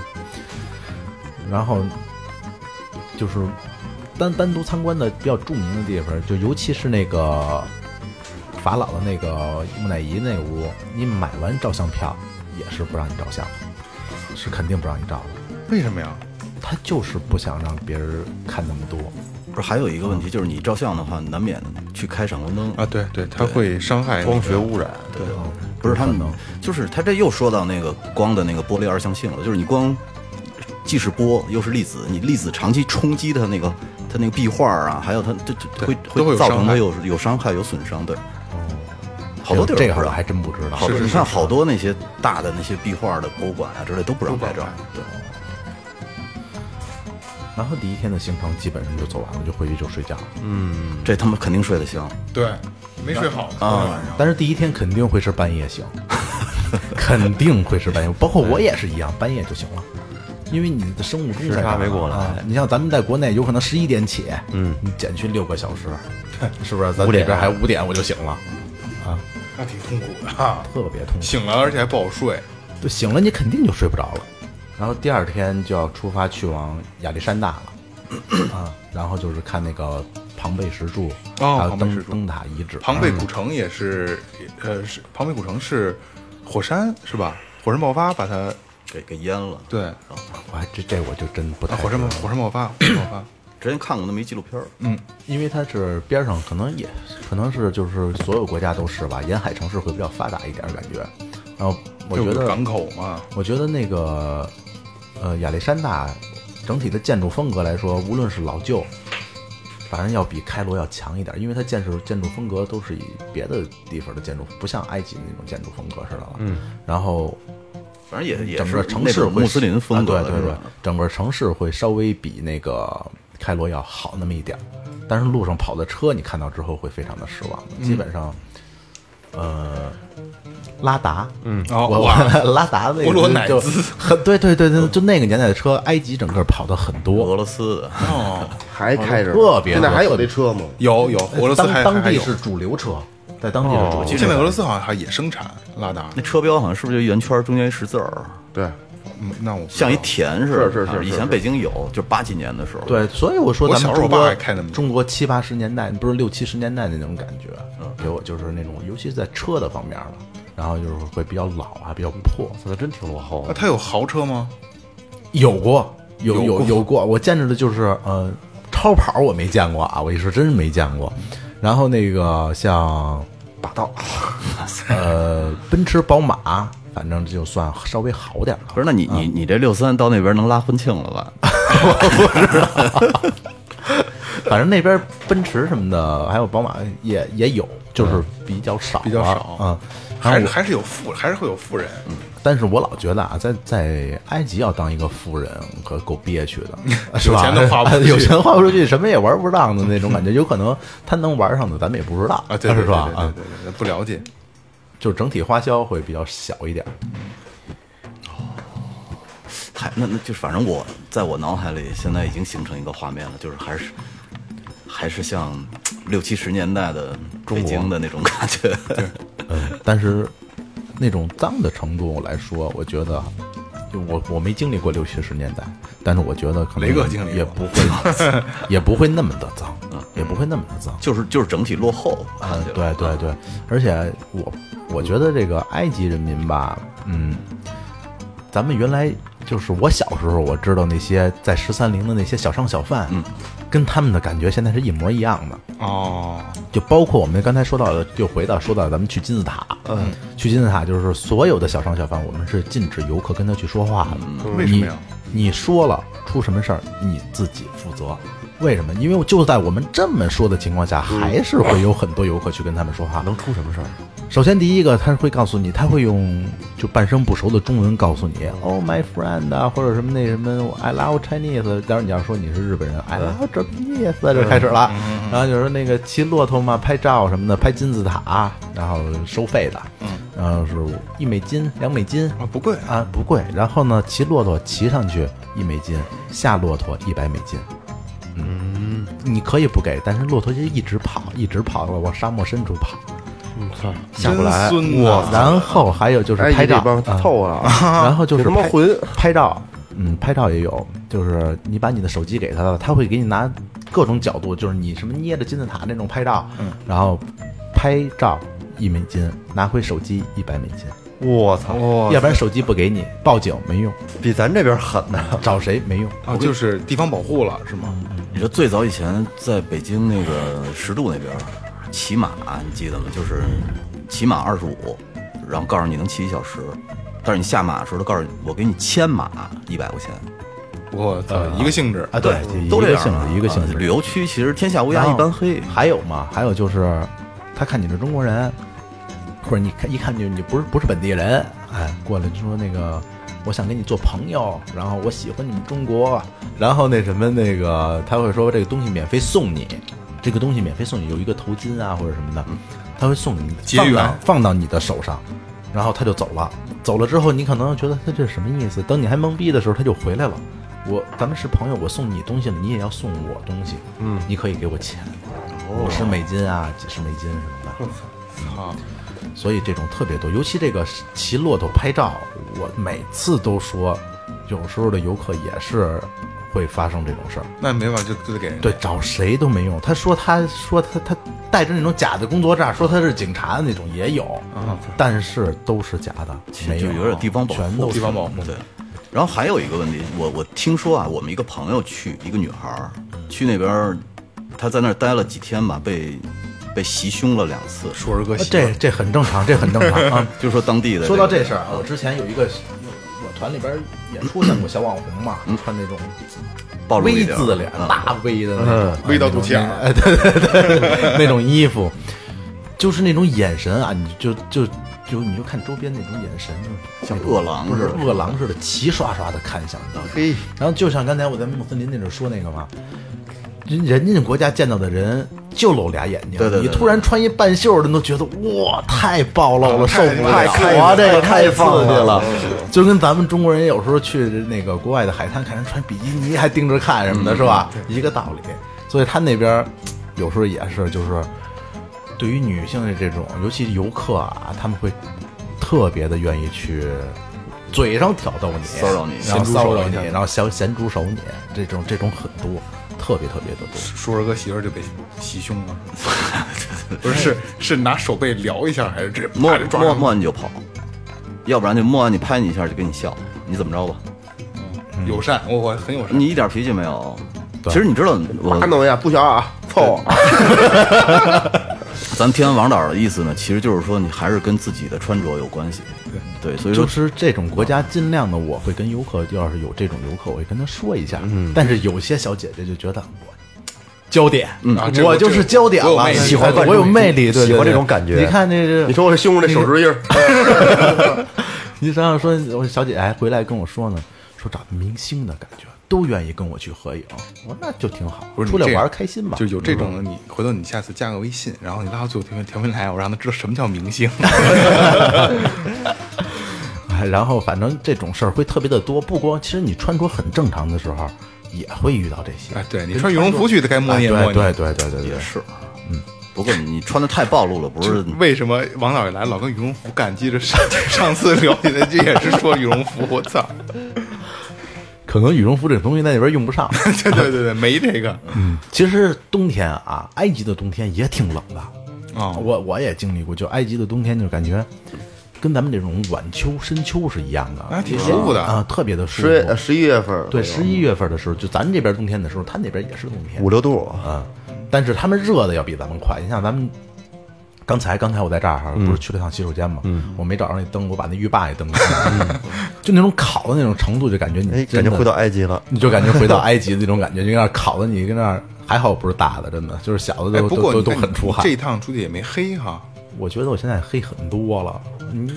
然后就是单单独参观的比较著名的地方，就尤其是那个法老的那个木乃伊那屋，你买完照相票也是不让你照相，是肯定不让你照的。为什么呀？他就是不想让别人看那么多。不是还有一个问题，就是你照相的话，难免去开闪光灯啊，对对，它会伤害光学污染，对，不是他们能，就是他这又说到那个光的那个波粒二象性了，就是你光既是波又是粒子，你粒子长期冲击它那个它那个壁画啊，还有它这这会会造成它有有伤害有损伤，对。好多地儿不知道这个我还真不知道。好多你是是是看好多那些大的那些壁画的博物馆啊之类都不让拍照，对。然后第一天的行程基本上就走完了，就回去就睡觉。嗯这他妈肯定睡得香，对，没睡好，昨天晚上。但是第一天肯定会是半夜醒，肯定会是半夜，包括我也是一样，半夜就醒了，因为你的生物钟时差没过来啊。你像咱们在国内，有可能十一点起，嗯，你减去六个小时，是不是？咱五点这边还五点我就醒了，啊那挺痛苦的啊，特别痛苦。醒了而且还不好睡。对，醒了你肯定就睡不着了。然后第二天就要出发去往亚历山大了，啊，然后就是看那个庞贝石柱，哦还有庞贝石柱灯灯塔遗址。庞贝古城也是，呃，是庞贝古城是火山是吧？火山爆发把它给给淹了。对，啊，我还这这我就真不太火山爆火山爆发，火山爆发。之前看过那么一纪录片儿，嗯因为它是 边上，可能也可能是就是所有国家都是吧，沿海城市会比较发达一点，感觉。然后我觉得港口嘛，我觉得那个呃亚历山大整体的建筑风格来说，无论是老旧，反正要比开罗要强一点，因为它建设建筑风格都是以别的地方的建筑，不像埃及那种建筑风格似的了。嗯，然后反正也也整是个城市穆斯林风格，啊对对对？，整个城市会稍微比那个开罗要好那么一点儿，但是路上跑的车你看到之后会非常的失望，基本上，呃，拉达，嗯。哦我哇。我 拉达那个就对对对对，就那个年代的车，埃及整个跑的很多。俄，罗斯的，哦，还开着，特别多现在还有这车吗？有有，俄罗斯当地是主流车，在当地的主。现在俄罗斯好像还也生产拉达，那车标好像是不是就圆圈中间一十字儿，对，嗯那我像一田似的？是是是啊以前北京有，就是八几年的时候。对，所以我说我咱们中小时候开那么中国七八十年代，不是六七十年代那种感觉，给我就是那种，尤其是在车的方面了，然后就是会比较老啊，比较破。它真挺落后啊，的。它有豪车吗？有过，有有有过，我见着的就是呃，超跑我没见过啊，我一说真是没见过。然后那个像霸道，呃奔驰、宝马，反正就算稍微好点了。不是，那你你你这六三到那边能拉婚庆了吧？反正那边奔驰什么的，还有宝马也也有，就是比较少了，比较少嗯。还是还是有富，还是会有富人。嗯但是我老觉得啊，在在埃及要当一个富人，可够憋屈的，是吧？有钱都花不出去有钱花不出去，什么也玩不上的那种感觉。有可能他能玩上的，咱们也不知道啊，对对对是吧？啊，对对对对，不了解。就整体花销会比较小一点。还那那就是反正我在我脑海里现在已经形成一个画面了，就是还是还是像六七十年代的北京的那种感觉。嗯，但是那种脏的程度来说，我觉得，就我我没经历过六七十年代，但是我觉得可能雷哥经历也不会，也不会那么的脏，也不会那么的脏。就是就是整体落后，啊对对对，而且我我觉得这个埃及人民吧，嗯，咱们原来就是我小时候我知道那些在十三陵的那些小商小贩，嗯，跟他们的感觉现在是一模一样的。哦，就包括我们刚才说到的，就回到说到咱们去金字塔，嗯，去金字塔就是所有的小商小贩，我们是禁止游客跟他去说话的。为什么呀？你你说了出什么事儿，你自己负责。为什么？因为就在我们这么说的情况下，还是会有很多游客去跟他们说话。能出什么事儿？首先，第一个他会告诉你，他会用就半生不熟的中文告诉你，Oh my friend 啊，或者什么那什么 I love Chinese。当然你要说你是日本人，I love Japanese，就开始了。然后就说那个骑骆驼嘛，拍照什么的，拍金字塔，然后收费的，然后是一美金、两美金啊，不贵啊，不贵。然后呢，骑骆驼骑上去一美金，下骆驼一百美金。嗯，你可以不给，但是骆驼就一直跑，一直跑往沙漠深处跑。我，操，下不来。我然后还有就是拍照。这帮啊。然后就是拍有他妈混拍照，嗯，拍照也有，就是你把你的手机给他了，他会给你拿各种角度，就是你什么捏着金字塔那种拍照，嗯，然后拍照一美金，拿回手机一百美金，我操，要不然手机不给你，报警没用，比咱这边狠呢。找谁没用，啊，就是地方保护了，是吗？你说最早以前在北京那个十渡那边骑马，你记得吗？就是骑马二十五，然后告诉你能骑一小时，但是你下马的时候，他告诉你我给你牵马一百块钱。我操，一个性质啊，对，都这样啊一个性质，一个性质，啊旅游区其实天下乌鸦一般黑，还有嘛，还有就是，他看你是中国人，或者你看一看就你不是不是本地人，哎，过来就说那个，我想跟你做朋友，然后我喜欢你们中国，然后那什么那个他会说这个东西免费送你，这个东西免费送你，有一个头巾啊或者什么的，他会送你结缘放到你的手上，然后他就走了，走了之后你可能觉得他这是什么意思？等你还懵逼的时候，他就回来了。我咱们是朋友，我送你东西了，你也要送我东西。嗯，你可以给我钱，五十美金啊，几十美金什么的。啊，所以这种特别多，尤其这个骑骆驼拍照，我每次都说，有时候的游客也是会发生这种事儿。那没办法，就就得给人对，找谁都没用。他说他说他他带着那种假的工作证，说他是警察的那种也有，但是都是假的，没就有点地方保护全都地方保护对，然后还有一个问题，我我听说啊，我们一个朋友去，一个女孩儿去那边儿，她在那儿待了几天吧，被被袭胸了两次，硕儿哥这这很正常，这很正常 啊。就说当地的说到这这事儿啊，我之前有一个我团里边也出现过小网红嘛，穿那种 V 字脸，嗯大 V 的那种，，V 到肚脐眼儿。哎，对对对，那种衣服，就是那种眼神啊，你就就就你就看周边那种眼神，像饿狼不是似的。饿狼似的，齐刷刷的看向你。嘿，然后就像刚才我在穆斯林那阵说那个嘛，人人家国家见到的人就露俩眼睛，对对对你突然穿一半袖的，都觉得哇太暴露了，受太不了，太哇这个太刺激了，就跟咱们中国人有时候去那个国外的海滩看人穿比基尼还盯着看什么的，是吧？一个道理。所以他那边有时候也是，就是对于女性的这种，尤其游客啊，他们会特别的愿意去嘴上挑逗你，骚扰你然后骚扰你，然后咸咸猪手你，这种这种很多，特别特别的多。叔儿哥媳妇就被袭胸了，不是是是拿手背撩一下，还是这摸摸摸完你就跑，要不然就摸完你拍你一下就跟你笑，你怎么着吧？友善，我我很友善。你一点脾气没有。其实你知道我看懂一下？不小啊，凑啊！咱们天安王导的意思呢，其实就是说你还是跟自己的穿着有关系。对，所以说就是这种国家，尽量的我会跟游客，要是有这种游客，我会跟他说一下。嗯。但是有些小姐姐就觉得我焦点，嗯。我就是焦点了，我有魅力喜欢我有魅力，喜欢这种感觉。你看那个你，说我这胸上这手指印儿，你 想想说，我小姐还回来跟我说呢，说找明星的感觉，都愿意跟我去合影。我说那就挺好，出来不是出来玩开心嘛。就有这种的，你回头你下次加个微信，然后你拉到最后调频调频台，我让他知道什么叫明星。哎，然后反正这种事儿会特别的多，不光其实你穿着很正常的时候，也会遇到这些。哎，对你穿羽绒服去的该摸哎，你也摸你。对对对对对对，也是，嗯，不过你穿的太暴露了，不是？为什么王导一来老跟羽绒服干？记着上 上次聊你的这也是说羽绒服，我操！可能羽绒服这东西在那边用不上。对对对对，没这个嗯其实冬天啊，埃及的冬天也挺冷的。啊。我我也经历过，就埃及的冬天，就感觉跟咱们这种晚秋、深秋是一样的，啊挺舒服的啊，特别的舒服。十一月份，对，十一月份的时候，就咱这边冬天的时候，他那边也是冬天五六度，啊，但是他们热的要比咱们快。你像咱们刚才刚才我在这儿哈，不是去了趟洗手间嘛，我没找着那灯，我把那浴霸也灯关了，就那种烤的那种程度，就感觉你哎，感觉回到埃及了。你就感觉回到埃及的那种感觉，就跟那儿烤的你跟那儿还好不是大的，真的就是小的哎，都都都很出汗这。一趟出去也没黑哈。我觉得我现在黑很多了，嗯，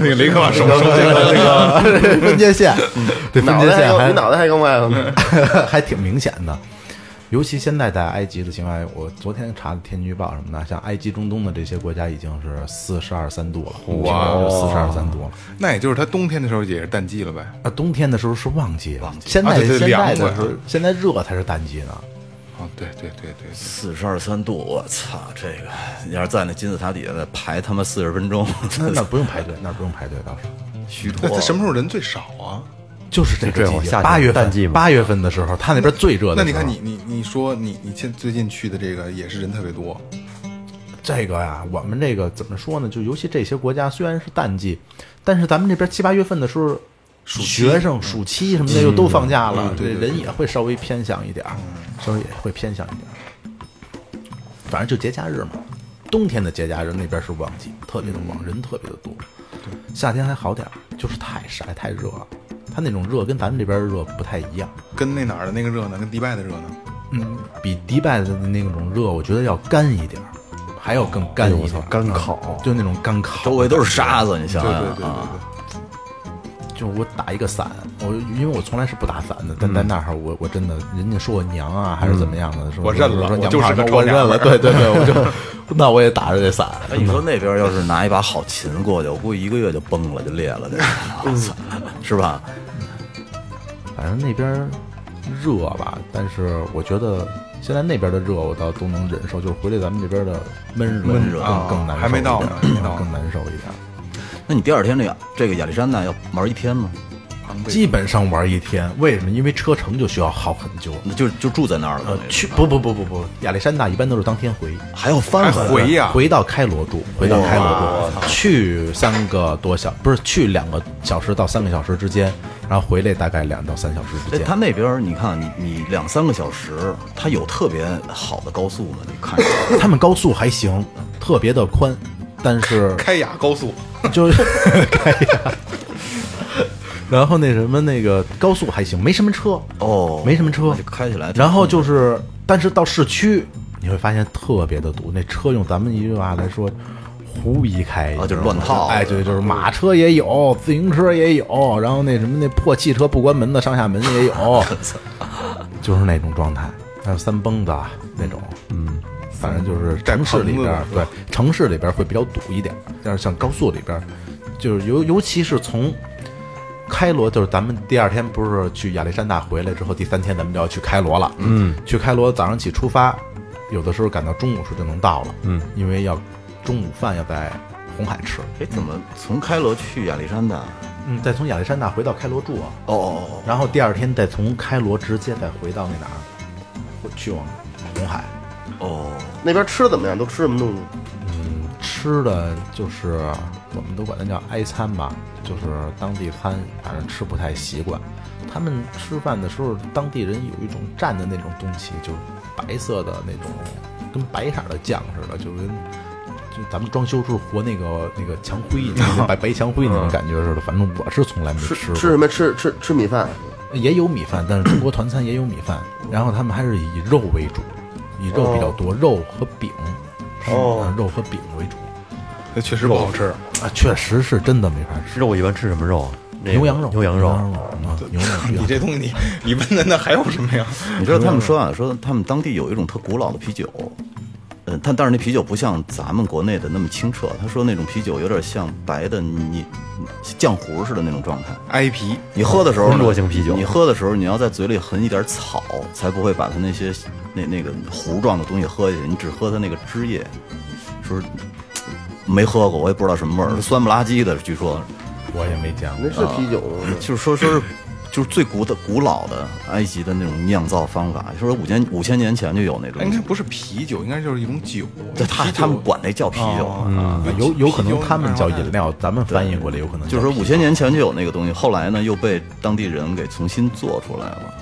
那个雷克瓦手手这个这个分界线，对分脑袋还界线你脑袋还更外头呢。还挺明显的。尤其现在在埃及的情况下，我昨天查的天气预报什么的，像埃及、中东的这些国家已经是四十二三度了，哇四十二三度了。那也就是它冬天的时候也是淡季了呗。啊，冬天的时候是旺季，旺季。现在、啊对对现在凉的时候，现在热才是淡季呢。啊，对对对对，四十二三度，我操！这个你要是在那金字塔底下再排他妈四十分钟，那那 不用排队，那不用排队倒是。虚脱那他。什么时候人最少啊？就是这个季节，八月份淡季嘛八月份的时候，他那边最热的时候。那你看你你你说你你现最近去的这个也是人特别多，这个呀，我们这个怎么说呢？就尤其这些国家虽然是淡季，但是咱们这边七八月份的时候，学生暑期什么的又都放假了，对人也会稍微偏向一点儿，稍微也会偏向一点儿。反正就节假日嘛，冬天的节假日那边是旺季，特别的旺，人特别的多。夏天还好点儿，就是太晒太热了。它那种热跟咱们这边热不太一样，跟那哪儿的那个热呢？跟迪拜的热呢？嗯，比迪拜的那种热，我觉得要干一点儿，还要更干一点儿，干烤。嗯就那种干烤，周围都是沙子，你想想对对对对。啊，就我打一个伞，我因为我从来是不打伞的，但在那儿我我真的，人家说我娘啊，还是怎么样的，说我认了说娘我就是个炮我认了，臭娘对对对，我就 那我也打着这伞，哎，你说那边要是拿一把好琴过去，我估计一个月就崩了，就裂了，这，是吧？反正那边热吧，但是我觉得现在那边的热我倒都能忍受，就是回来咱们这边的闷热闷热更更难受还没到呢更难受一点。那你第二天这个这个亚历山大要玩一天吗？基本上玩一天，为什么？因为车程就需要耗很久。那就就住在那儿了呃，，去不不不不不，亚历山大一般都是当天回，还要翻回来回呀？回到开罗住，回到开罗住，去三个多小，不是去两个小时到三个小时之间，然后回来大概两到三小时之哎，间。他那边你看，你你两三个小时，他有特别好的高速吗？你看 他们高速还行，特别的宽，但是开雅高速，就是 开呀。然后那什么，那个高速还行，没什么车哦没什么车就开起来。然后就是，但是到市区你会发现特别的堵，那车用咱们一句话来说，胡逼开啊就是乱套哎，对，就是马车也有，自行车也有，然后那什么那破汽车不关门的上下门也有，就是那种状态，还有三蹦子啊那种，嗯，反正就是城市里边儿，对，城市里边儿会比较堵一点，但是像高速里边儿，就是尤尤其是从开罗，就是咱们第二天不是去亚历山大回来之后，第三天咱们就要去开罗了，嗯，去开罗早上起出发，有的时候赶到中午时就能到了，嗯，因为要中午饭要在红海吃，哎，怎么从开罗去亚历山大？嗯，再从亚历山大回到开罗住啊，哦哦哦，然后第二天再从开罗直接再回到那哪儿，去往红海。哦，那边吃的怎么样？都吃什么东西？嗯吃的就是我们都管它叫埃餐吧，就是当地餐，反正吃不太习惯。他们吃饭的时候，当地人有一种蘸的那种东西，就是白色的那种，跟白色的酱似的，就跟就咱们装修时候和那个那个墙灰，一样白白墙灰那种感觉似的。反正我是从来没吃吃过。吃什么？吃吃吃米饭。也有米饭，但是中国团餐也有米饭，然后他们还是以肉为主，以肉比较多，肉和饼，哦嗯肉和饼为主那确实不好吃。啊，确实是真的没法吃。肉一般吃什么肉啊？那个牛羊肉，牛羊肉。啊，牛羊肉 你这东西你你问的那还有什么呀？你知道他们说啊，说他们当地有一种特古老的啤酒，嗯，但但是那啤酒不像咱们国内的那么清澈，他说那种啤酒有点像白的你浆糊似的那种状态。挨皮，你喝的时候呢，浑浊型啤酒你喝的时候你要在嘴里含一点草，才不会把它那些那那个糊状的东西喝下去。你只喝它那个汁液，说是没喝过，我也不知道什么味儿，酸不拉几的，据说我也没见过那。是啤酒吗？就是说说是就是最古的古老的埃及的那种酿造方法，说五千五千年前就有那种应，该不是啤酒，应该就是一种酒。这他他们管那叫啤酒有有可能他们叫饮料，咱们翻译过来有可能就是说五千年前就有那个东西，后来呢又被当地人给重新做出来了。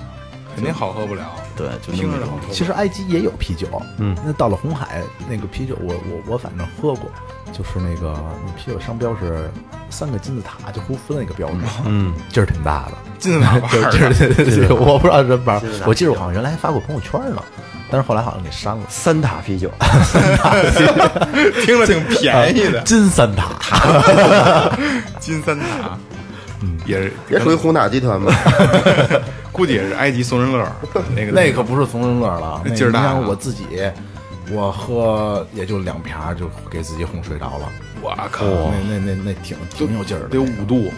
肯定好喝不了。对，就那种听着好喝。其实埃及也有啤酒，嗯，那到了红海那个啤酒我，我我反正喝过，就是那个那啤酒商标是三个金字塔，就胡夫那个标志，嗯，劲儿挺大的，金字塔 就牌是儿。的，我不知道什么牌儿。金字塔，我记得我好像原来还发过朋友圈呢，但是后来好像给删了。三塔啤酒，听着挺便宜的。金三塔，金三塔，嗯，也是。也属于红塔集团吧？估计也是埃及松仁乐那个那可不是松仁乐了，那劲儿大我自己，我喝也就两瓶儿就给自己哄睡着了。我靠，那那那那挺挺有劲儿的，得五度，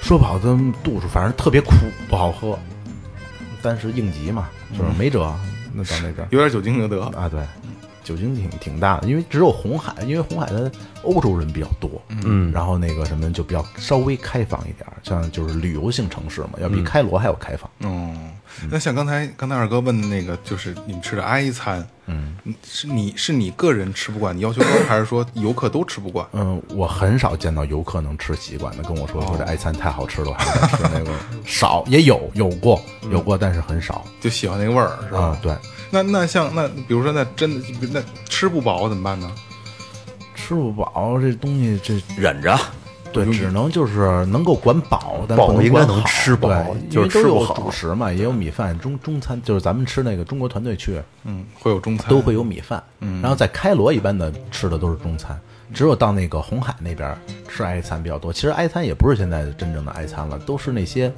说不好的度数，反正特别苦，不好喝。但是应急嘛，就是没辙。那到那边有点酒精就得。啊，对，酒精挺挺大的，因为只有红海，因为红海的欧洲人比较多，嗯，然后那个什么就比较稍微开放一点儿，像就是旅游性城市嘛，要比开罗还要开放。哦，那像刚才刚才二哥问的那个，就是你们吃的埃餐，嗯，是你是你个人吃不惯，你要求高，还是说游客都吃不惯？嗯，我很少见到游客能吃习惯的，跟我说说这爱餐太好吃了，我还想吃那个 少也有有过有过，但是很少就喜欢那个味儿，是吧？啊。对，那那像那比如说那真的那吃不饱怎么办呢？吃不饱这东西这忍着，对，只能就是能够管饱，但不能应该能管好吃饱对就是吃不好主食嘛，也有米饭，中中餐就是咱们吃那个中国团队去嗯，会有中餐，都会有米饭，嗯然后在开罗一般的吃的都是中餐，只有到那个红海那边吃埃餐比较多。其实埃餐也不是现在真正的埃餐了，都是那些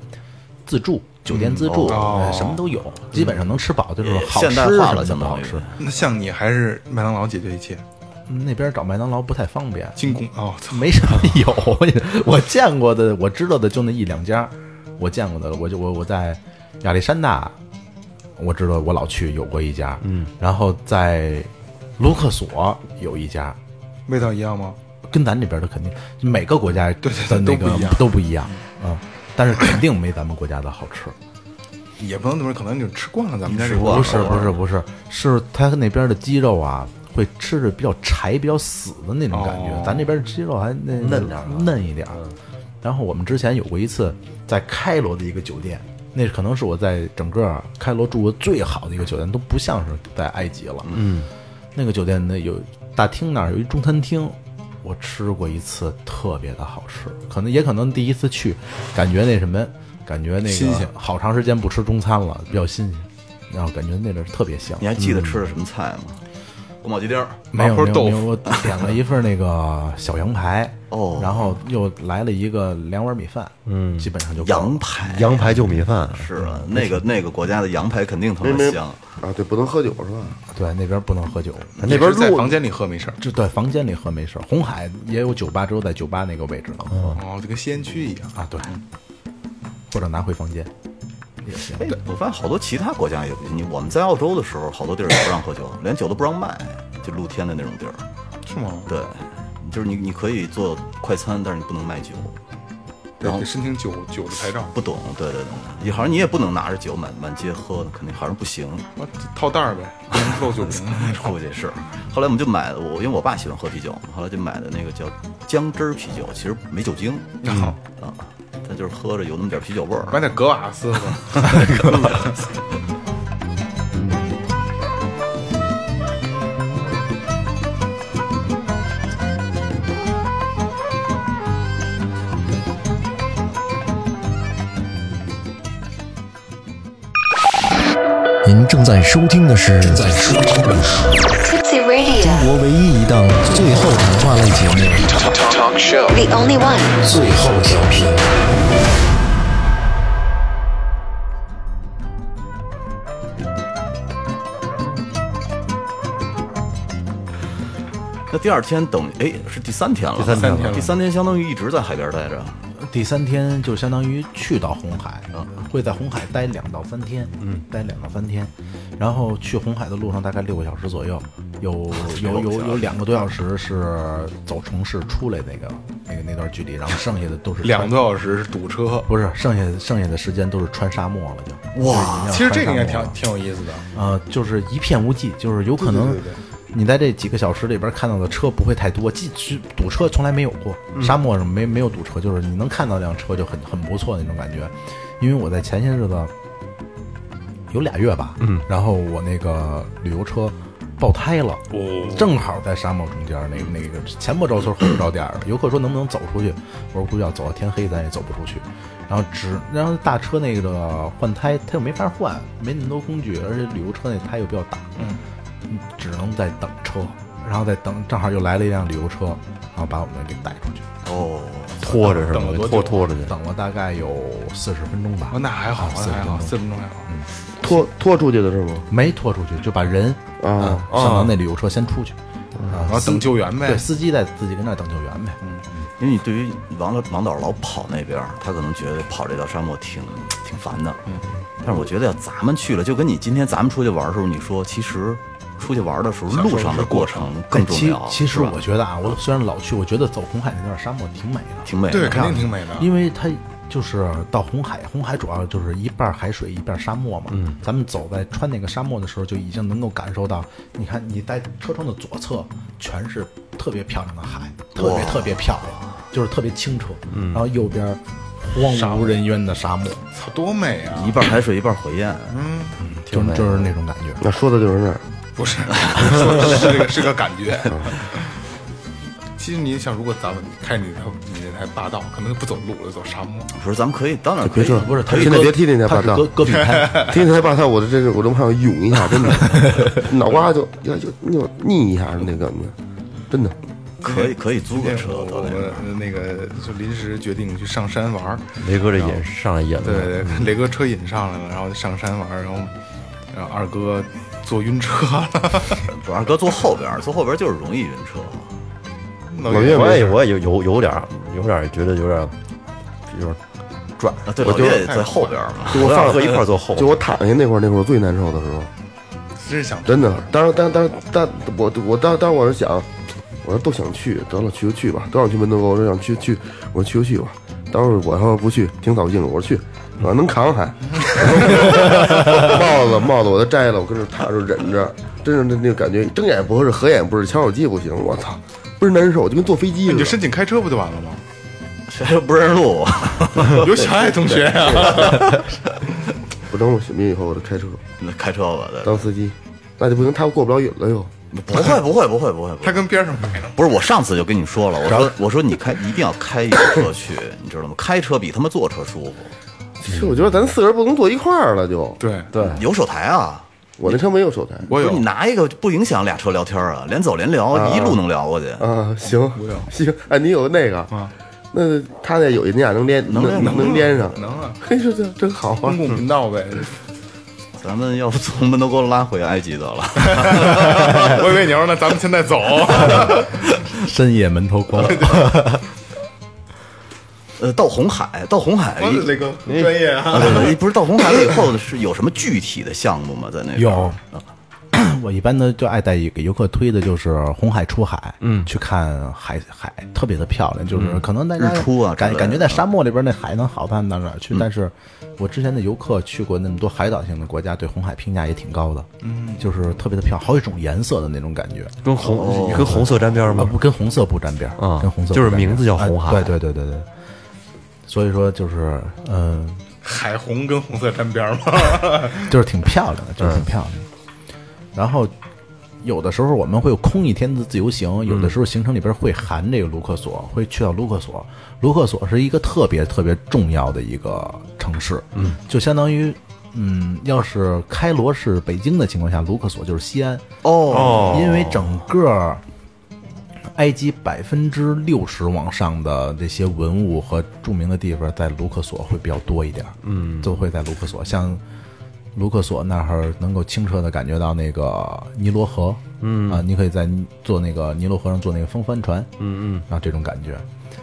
自助酒店自助，什么都有，基本上能吃饱，就是好吃现代化什么的了相当好吃。那像你还是麦当劳解决一切，嗯那边找麦当劳不太方便，进攻哦，操，没什么有，我见过的，我知道的就那一两家，我见过的，我就我我在亚历山大，我知道我老去有过一家，嗯，然后在卢克索有一家，味道一样吗？跟咱这边的肯定每个国家对对的那个都不一样。都不一样，嗯，但是肯定没咱们国家的好吃。也不能这么说，可能就吃惯了咱们家这吃惯了不是不是不是，是他那边的鸡肉啊，会吃着比较柴、比较死的那种感觉。哦咱这边鸡肉还那嫩点儿啊嫩一点儿。然后我们之前有过一次在开罗的一个酒店，那可能是我在整个开罗住过最好的一个酒店，都不像是在埃及了。嗯，那个酒店那有大厅那儿有一中餐厅。我吃过一次，特别的好吃，可能也可能第一次去，感觉那什么，感觉那个新鲜好长时间不吃中餐了，比较新鲜，然后感觉那阵特别香你。还记得吃的什么菜吗？宫保鸡丁儿，没有麻婆豆腐没有，我点了一份那个小羊排，哦然后又来了一个两碗米饭，嗯，基本上就羊排，羊排就米饭，是啊，那个那个国家的羊排肯定他没没妈香。啊，对，不能喝酒是吧？对那边不能喝酒，那边在房间里喝没事儿。这对房间里喝没事儿。红海也有酒吧，只有在酒吧那个位置能喝哦，就跟吸烟区一样。啊，对，或者拿回房间也行。哎，我发现好多其他国家也不行。你我们在澳洲的时候，好多地儿也不让喝酒，连酒都不让卖，就露天的那种地儿。是吗？对，就是你你可以做快餐，但是你不能卖酒。然后申请酒酒的牌照。不懂，对对对，你好像你也不能拿着酒满满街喝，肯定好像不行。我套袋儿呗，不能漏酒瓶。估计是。后来我们就买了，我因为我爸喜欢喝啤酒，后来就买的那个叫姜汁儿啤酒，其实没酒精，然后啊，那就是喝着有那么点啤酒味儿。买点格瓦斯吧格瓦斯您正在收听的是正在收听的是中国唯一一档最后谈话类节目。The only one.《最后调频》。那第二天等哎是第三天了，第三天了。第三天相当于一直在海边待着。第三天就相当于去到红海，会在红海待两到三天，嗯，待两到三天，然后去红海的路上大概六个小时左右，有有有有两个多小时是走城市出来那个那个那段距离，然后剩下的都是两个多小时是堵车。不是剩下剩下的时间都是穿沙漠了就哇，其实这个应该挺挺挺有意思的。呃，就是一片无际，就是有可能对对对对你在这几个小时里边看到的车不会太多，即使堵车从来没有过，沙漠上没没有堵车，就是你能看到辆车就很很不错那种感觉。因为我在前些日子有俩月吧，嗯，然后我那个旅游车爆胎了，哦，正好在沙漠中间，那个那个前不着村后不着店儿的。游客说能不能走出去？我说估计要走到天黑咱也走不出去。然后只然后大车那个换胎，它又没法换，没那么多工具，而且旅游车那胎又比较大，嗯，只能在等车，然后再等，正好又来了一辆旅游车，然后把我们给带出去，哦，拖着是吗等了多？久拖拖着去。等了大概有四十分钟吧哦，，那还好，还好，分钟四分钟还好。拖拖出去的是不？没拖出去，就把人啊嗯上到那旅游车先出去，啊然后等救援呗对，。司机在自己跟那儿等救援呗，嗯因为你对于王导王导老跑那边，他可能觉得跑这条沙漠挺挺烦的。嗯，但是我觉得要咱们去了，就跟你今天咱们出去玩的时候，你说其实出去玩的时候路上的过程更重要。其实我觉得啊，我虽然老去，我觉得走红海那段沙漠挺美的，挺美的，对，肯定挺美的。因为它就是到红海，红海主要就是一半海水一半沙漠嘛。嗯，咱们走在穿那个沙漠的时候，就已经能够感受到，你看你在车窗的左侧全是特别漂亮的海，特别特别漂亮，就是特别清澈。嗯，然后右边荒无人烟的沙漠，操，多美啊！一半海水一半火焰。嗯就就是那种感觉。那说的就是那儿。不是，说的是个是个感觉。其实你想，如果咱们开你条你那台霸道，可能就不走路了，走沙漠。不是，咱们可以当然可以，不是，他现在别提那台霸道它是戈，戈壁滩，听那台霸道，我这真是我都怕涌一下，真的，脑瓜就要就那种腻一下那感觉，真的。可以可以租个车我。们那个就临时决定去上山玩。雷哥这瘾上来瘾了，对对，对雷哥车瘾上来了，然后就上山玩，然后然后二哥坐晕车了。主二哥坐后边，坐后边就是容易晕车。老岳我也我也有有有点有点觉得有点儿有点儿转，啊，对，我就得在后边儿嘛。就我放我俩和一块坐后就我躺下那会儿，那会儿我最难受的时候，真是想真的。当时，当当当，我我当当我是想，我说都想去，得了，去就去吧，都想去门头沟，我说想去去，我说去就去吧。当时我要不去，挺扫兴的，我说去，我说能扛还。帽子帽子我都摘了，我跟这踏着忍着，真是那那个感觉，睁眼不合适，合眼不是，抢手机不行，我操，倍儿难受，就跟坐飞机似的。你就申请开车不就完了吗？谁 都不认识路，有小爱同学呀、我等我醒明以后，我就开车那开车吧，对。当司机，那就不行，他过不了瘾了又。不会不会不会不会，不会他跟边上摆了。不是我上次就跟你说了，我说我说你开一定要开一个车去，你知道吗？开车比他妈坐车舒服。其实我觉得咱四个人不能坐一块儿了，就对，对，有手台啊，我那车没有手台。我有你拿一个不影响俩车聊天啊，连走连聊，一路能聊过去。啊，行 行，哎，你有那个啊，那他那有你俩能连能能能连上，能啊，嘿，这这真好啊公！共频道呗。咱们要不从门头沟拉回埃及得了？我以为你要说那咱们现在走，深夜门头沟，呃，到红海，到红海，那个专业啊。不是到红海了以后是有什么具体的项目吗？在那有，我一般呢就爱带给游客推的就是红海出海，嗯，去看海海特别的漂亮，就是可能大家日出啊感感觉在沙漠里边那海能好看到哪儿去？但是我之前的游客去过那么多海岛型的国家，对红海评价也挺高的，嗯，就是特别的漂亮，好几种颜色的那种感觉。跟红跟红色沾边吗？不跟红色不沾边啊跟红色就是名字叫红海哎对对对对对。所以说就是，嗯、海红跟红色沾边吗？就是挺漂亮的，就是挺漂亮的。然后有的时候我们会有空一天的自由行，有的时候行程里边会含这个卢克索，会去到卢克索。卢克索是一个特别特别重要的一个城市，嗯，就相当于嗯，要是开罗是北京的情况下，卢克索就是西安。哦，因为整个埃及百分之六十往上的这些文物和著名的地方，在卢克索会比较多一点。嗯，都会在卢克索，像卢克索那儿能够清澈的感觉到那个尼罗河。嗯啊，你可以在坐那个尼罗河上坐那个风帆船。嗯嗯，然后这种感觉。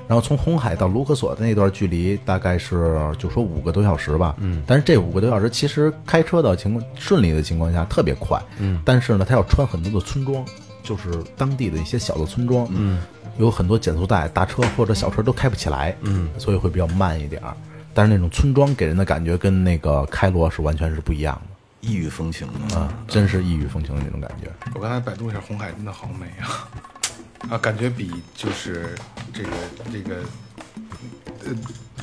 然后从红海到卢克索的那段距离大概是就说五个多小时吧，嗯，但是这五个多小时其实开车的情况顺利的情况下特别快，嗯，但是呢，它要穿很多的村庄，就是当地的一些小的村庄，嗯，有很多减速带，大车或者小车都开不起来，嗯，所以会比较慢一点儿。但是那种村庄给人的感觉跟那个开罗是完全是不一样的异域风情的啊，真是异域风情的那种感觉。我刚才百度一下红海，真的好美啊！啊，感觉比就是这个这个呃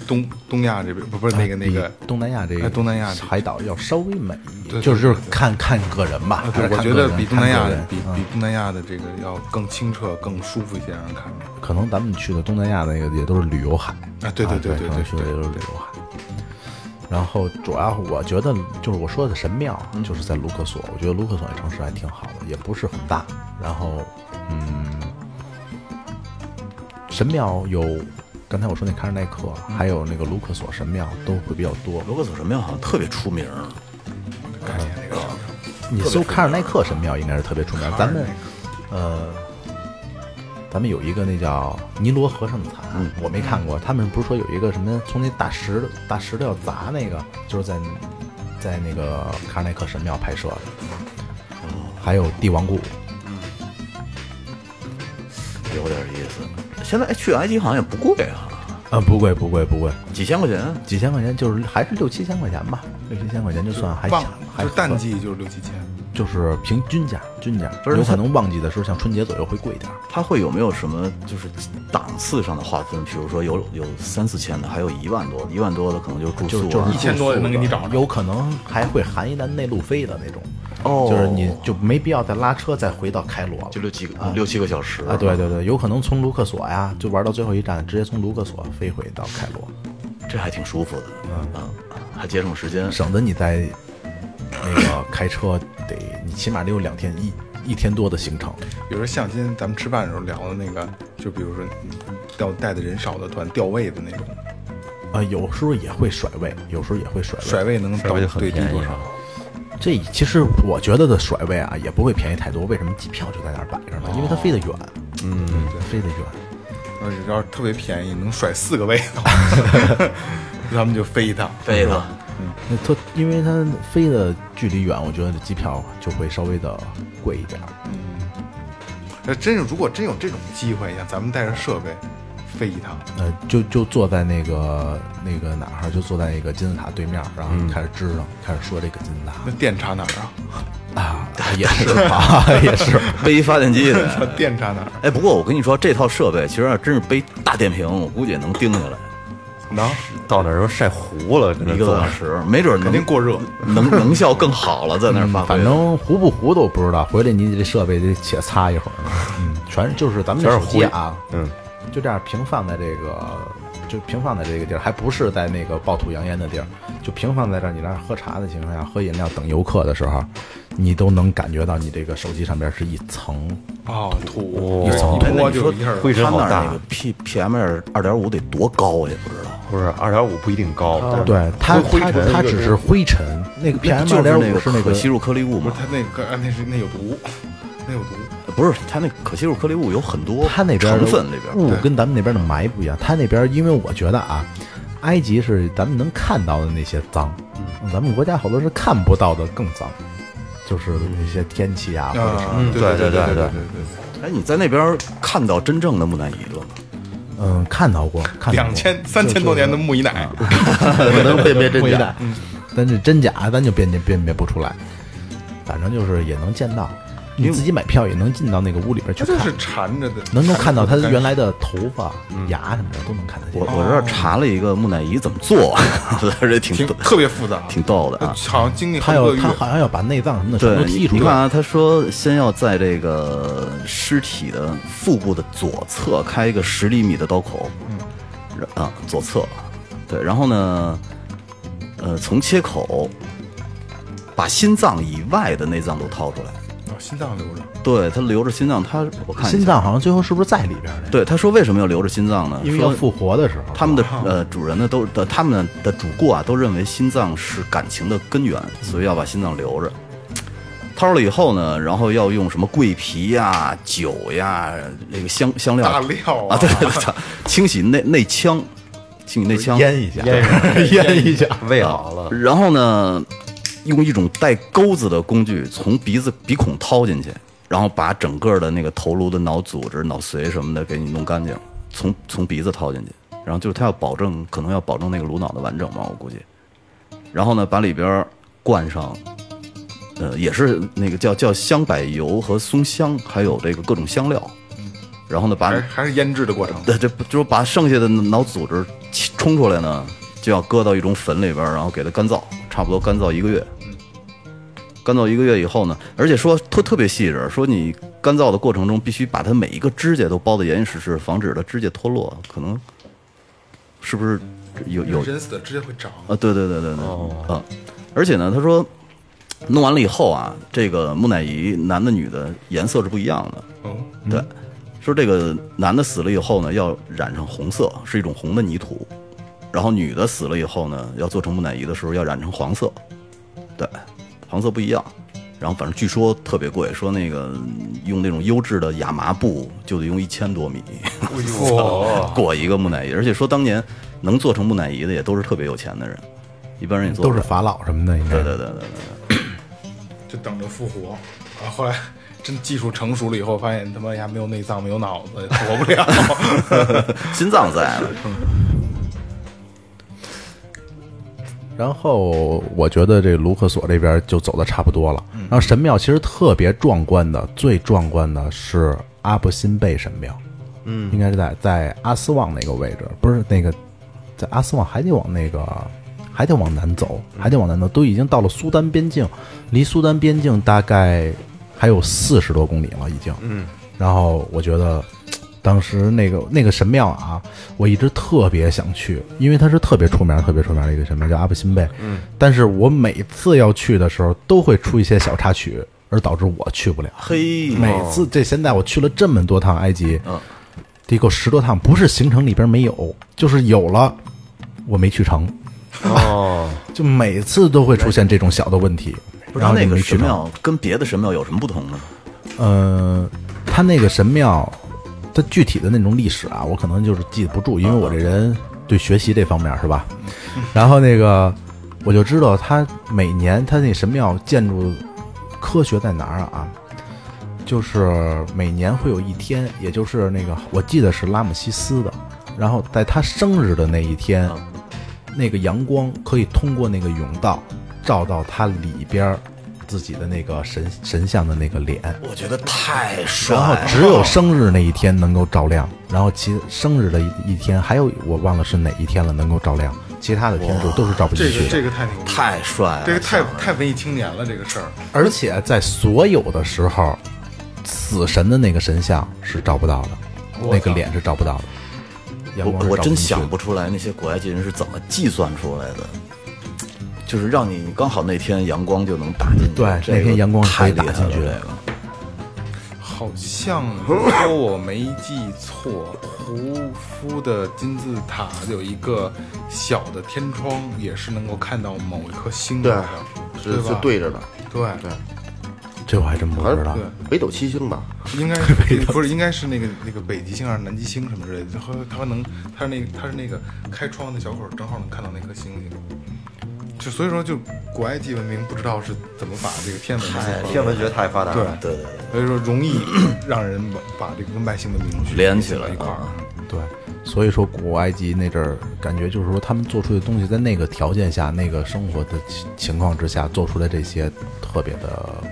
东东亚这边不不是那个那个东南亚这哎个东南亚海岛要稍微美就是就是看看个人吧我觉得比东南亚比嗯比东南亚的这个要更清澈、更舒服一些，让人看着。可能咱们去的东南亚那个也都是旅游海啊对对对对对去的也都是旅游海。然后主要我觉得就是我说的神庙，就是在卢克索，我觉得卢克索这城市还挺好的，也不是很大。然后，嗯，神庙有刚才我说那卡尔奈克，还有那个卢克索神庙都会比较多。卢克索神庙好像特别出名，概念这个你搜卡尔奈克神庙应该是特别出名。咱们，呃，咱们有一个那叫尼罗河上的惨案，我没看过。他们不是说有一个什么从那大石大石头要砸那个，就是在在那个卡尔奈克神庙拍摄的。还有帝王谷，有点意思。现在哎去埃及好像也不贵啊，啊，不贵不贵不贵，几千块钱。几千块钱就是还是六七千块钱吧，六七千块钱就算还行，还就是淡季就是六七千，就是平均价均价，不是有可能旺季的时候像春节左右会贵一点。它会有没有什么就是档次上的划分？比如说有有三四千的，还有一万多的，一万多的可能就是住宿、啊，就就是一千多的能给你找着有可能还会含一单内陆飞的那种，哦。就是你就没必要再拉车再回到开罗了。就六七个、六七个小时。啊，对，对对，有可能从卢克索呀，就玩到最后一站，直接从卢克索飞回到开罗，这还挺舒服的，嗯。嗯，还节省时间。省得你在那个开车得你起码得有两天一一天多的行程。比如说像今天咱们吃饭的时候聊的那个，就比如说要带的人少的团掉位的那种，啊，有时候也会甩位，有时候也会甩位。甩位能到甩位就很对低多少？这其实我觉得的甩位啊，也不会便宜太多。为什么机票就在那儿摆着呢？因为它飞得远，嗯，飞得远。要是要是特别便宜，能甩四个位的话，咱们就飞一趟。飞一趟。嗯，那它因为它飞的距离远，我觉得这机票就会稍微的贵一点嗯。那真是，如果真有这种机会，像咱们带着设备飞一趟，呃，就就坐在那个那个哪儿，就坐在那个金字塔对面，然后开始支上，开始说这个金字塔那电插哪儿啊？啊，也是啊，也是。背一发电机的。电插哪儿？哎，不过我跟你说，这套设备其实要真是背大电瓶，我估计也能盯下来能，到那儿时候晒糊了，一个多小时，没准能肯定过热。能能效更好了，在那儿发挥。反正糊不糊都不知道，回来你这设备得且擦一会儿。嗯，全就是咱们这全是灰手机啊，嗯，就这样平放在这个，就平放在这个地儿，还不是在那个暴土扬烟的地儿，就平放在这儿。你在那儿喝茶的情况下，喝饮料等游客的时候，你都能感觉到你这个手机上边是一层哦，土一层一哎那你说灰尘好大他那儿那个 P P M 二二点五得多高啊？也不知道。不是二点五不一定高，对它，它灰尘它只是灰尘，那个 PM 就是二点那个五是那个可吸入颗粒物嘛？不是它那个，啊那是那有毒，那有毒。不是，它那可吸入颗粒物有很多，它那成分里边物跟咱们那边的霾不一样。它那边，因为我觉得啊，埃及是咱们能看到的那些脏，咱们国家好多是看不到的更脏，就是那些天气啊，或者什么、对对对对对对。哎，你在那边看到真正的木乃伊了吗？嗯，看到过，看到过两千三千多年的木乃伊，哈哈哈嗯、能辨别真假。但是真假咱就辨别辨别不出来，反正就是也能见到。你自己买票也能进到那个屋里边去看就，是缠着的，能够看到他原来。的头发、牙什么的都能看得见我。我这儿查了一个木乃伊怎么做，我觉得挺挺特别复杂，挺逗的啊。好像经历他。要他好像要把内脏什么的全，都剔出来，你你看啊，他说先要在这个尸体的腹部的左侧开一个十厘米的刀口，嗯，啊，左侧，对，然后呢，呃，从切口把心脏以外的内脏都掏出来。哦心脏留着，对他留着心脏，他我看心脏好像最后是不是在里边呢？对他说为什么要留着心脏呢？说因为要复活的时候，他们的呃主人呢都的他们的主顾啊都认为心脏是感情的根源，所以要把心脏留着。掏出来以后呢，然后要用什么桂皮呀、酒呀、那个香香料大料啊，对对对，清洗内内腔，清洗内腔，腌一下，腌腌一下，喂好了，然后呢，用一种带钩子的工具从鼻子鼻孔掏进去，然后把整个的那个头颅的脑组织、脑髓什么的给你弄干净，从从鼻子掏进去，然后就是他要保证，可能要保证那个颅脑的完整嘛，我估计。然后呢，把里边灌上，呃，也是那个叫叫香柏油和松香，还有这个各种香料。然后呢，把还是还是腌制的过程。对，这不就是把剩下的脑组织冲出来呢，就要搁到一种粉里边，然后给它干燥，差不多干燥一个月。干燥一个月以后呢，而且说特特别细致，说你干燥的过程中必须把它每一个指甲都包得严严实实，防止它指甲脱落。可能是不是有有人死的指甲会长，啊，对对对对对，啊，而且呢，他说弄完了以后啊，这个木乃伊男的女的颜色是不一样的。哦，对，说这个男的死了以后呢，要染上红色，是一种红的泥土；然后女的死了以后呢，要做成木乃伊的时候要染成黄色，对，黄色不一样。然后反正据说特别贵，说那个用那种优质的亚麻布就得用一千多米 哇，裹一个木乃伊，而且说当年能做成木乃伊的也都是特别有钱的人，一般人也做不了都是法老什么的，应该对对对对对对。就等着复活。啊，后来真技术成熟了以后，发现他妈呀没有内脏，没有脑子，活不了。心脏在了，然后我觉得这卢克索这边就走的差不多了。然后神庙其实特别壮观的，最壮观的是阿布辛贝神庙，嗯，应该是在在阿斯旺那个位置，不是那个在阿斯旺还得往那个还得往南走，还得往南走，都已经到了苏丹边境，离苏丹边境大概还有四十多公里了，已经。嗯，然后我觉得。当时那个那个神庙啊，我一直特别想去，因为它是特别出名、特别出名的一个神庙，叫阿布辛贝。嗯，但是我每次要去的时候，都会出一些小插曲，而导致我去不了。嘿，每次这现在我去了这么多趟埃及，嗯，得够十多趟，不是行程里边没有，就是有了，我没去成。哦，就每次都会出现这种小的问题，不知道那个。神庙跟别的神庙有什么不同呢？呃，它那个神庙，它具体的那种历史啊，我可能就是记不住，因为我这人对学习这方面是吧？然后那个我就知道，他每年他那神庙建筑科学在哪儿啊？就是每年会有一天，也就是那个我记得是拉姆西斯的，然后在他生日的那一天，那个阳光可以通过那个甬道照到它里边儿自己的那个神神像的那个脸。我觉得太帅然后了，只有生日那一天能够照亮，然后其生日的一一天，还有我忘了是哪一天了，能够照亮，其他的天数都是照不进这个去的。这个太牛逼，太帅了，这个太太文艺青年了，这个事儿。而且在所有的时候，死神的那个神像是照不到的，我那个脸是照不到的。阳我光是我真进去的想不出来那些古埃及人是怎么计算出来的，就是让你刚好那天阳光就能打进去，对这个那天阳光太厉害打进去了这个好像如果我没记错，胡夫的金字塔有一个小的天窗，也是能够看到某一颗星对的，，是是对吧对着的，对对，这我还真不知道对。北斗七星吧？应该是 不是应该是那个那个北极星还是南极星什么之类的，它它能它是那个它是那个开窗的小口，正好能看到那颗星星。就所以说，就古埃及文明不知道是怎么把这个天文天文学太发达对了。对对对，所以说容易让人把把这个跟外星文明连起来一块儿。对，所以说古埃及那阵儿，感觉就是说他们做出的东西，在那个条件下、那个生活的情情况之下，做出来这些特别的、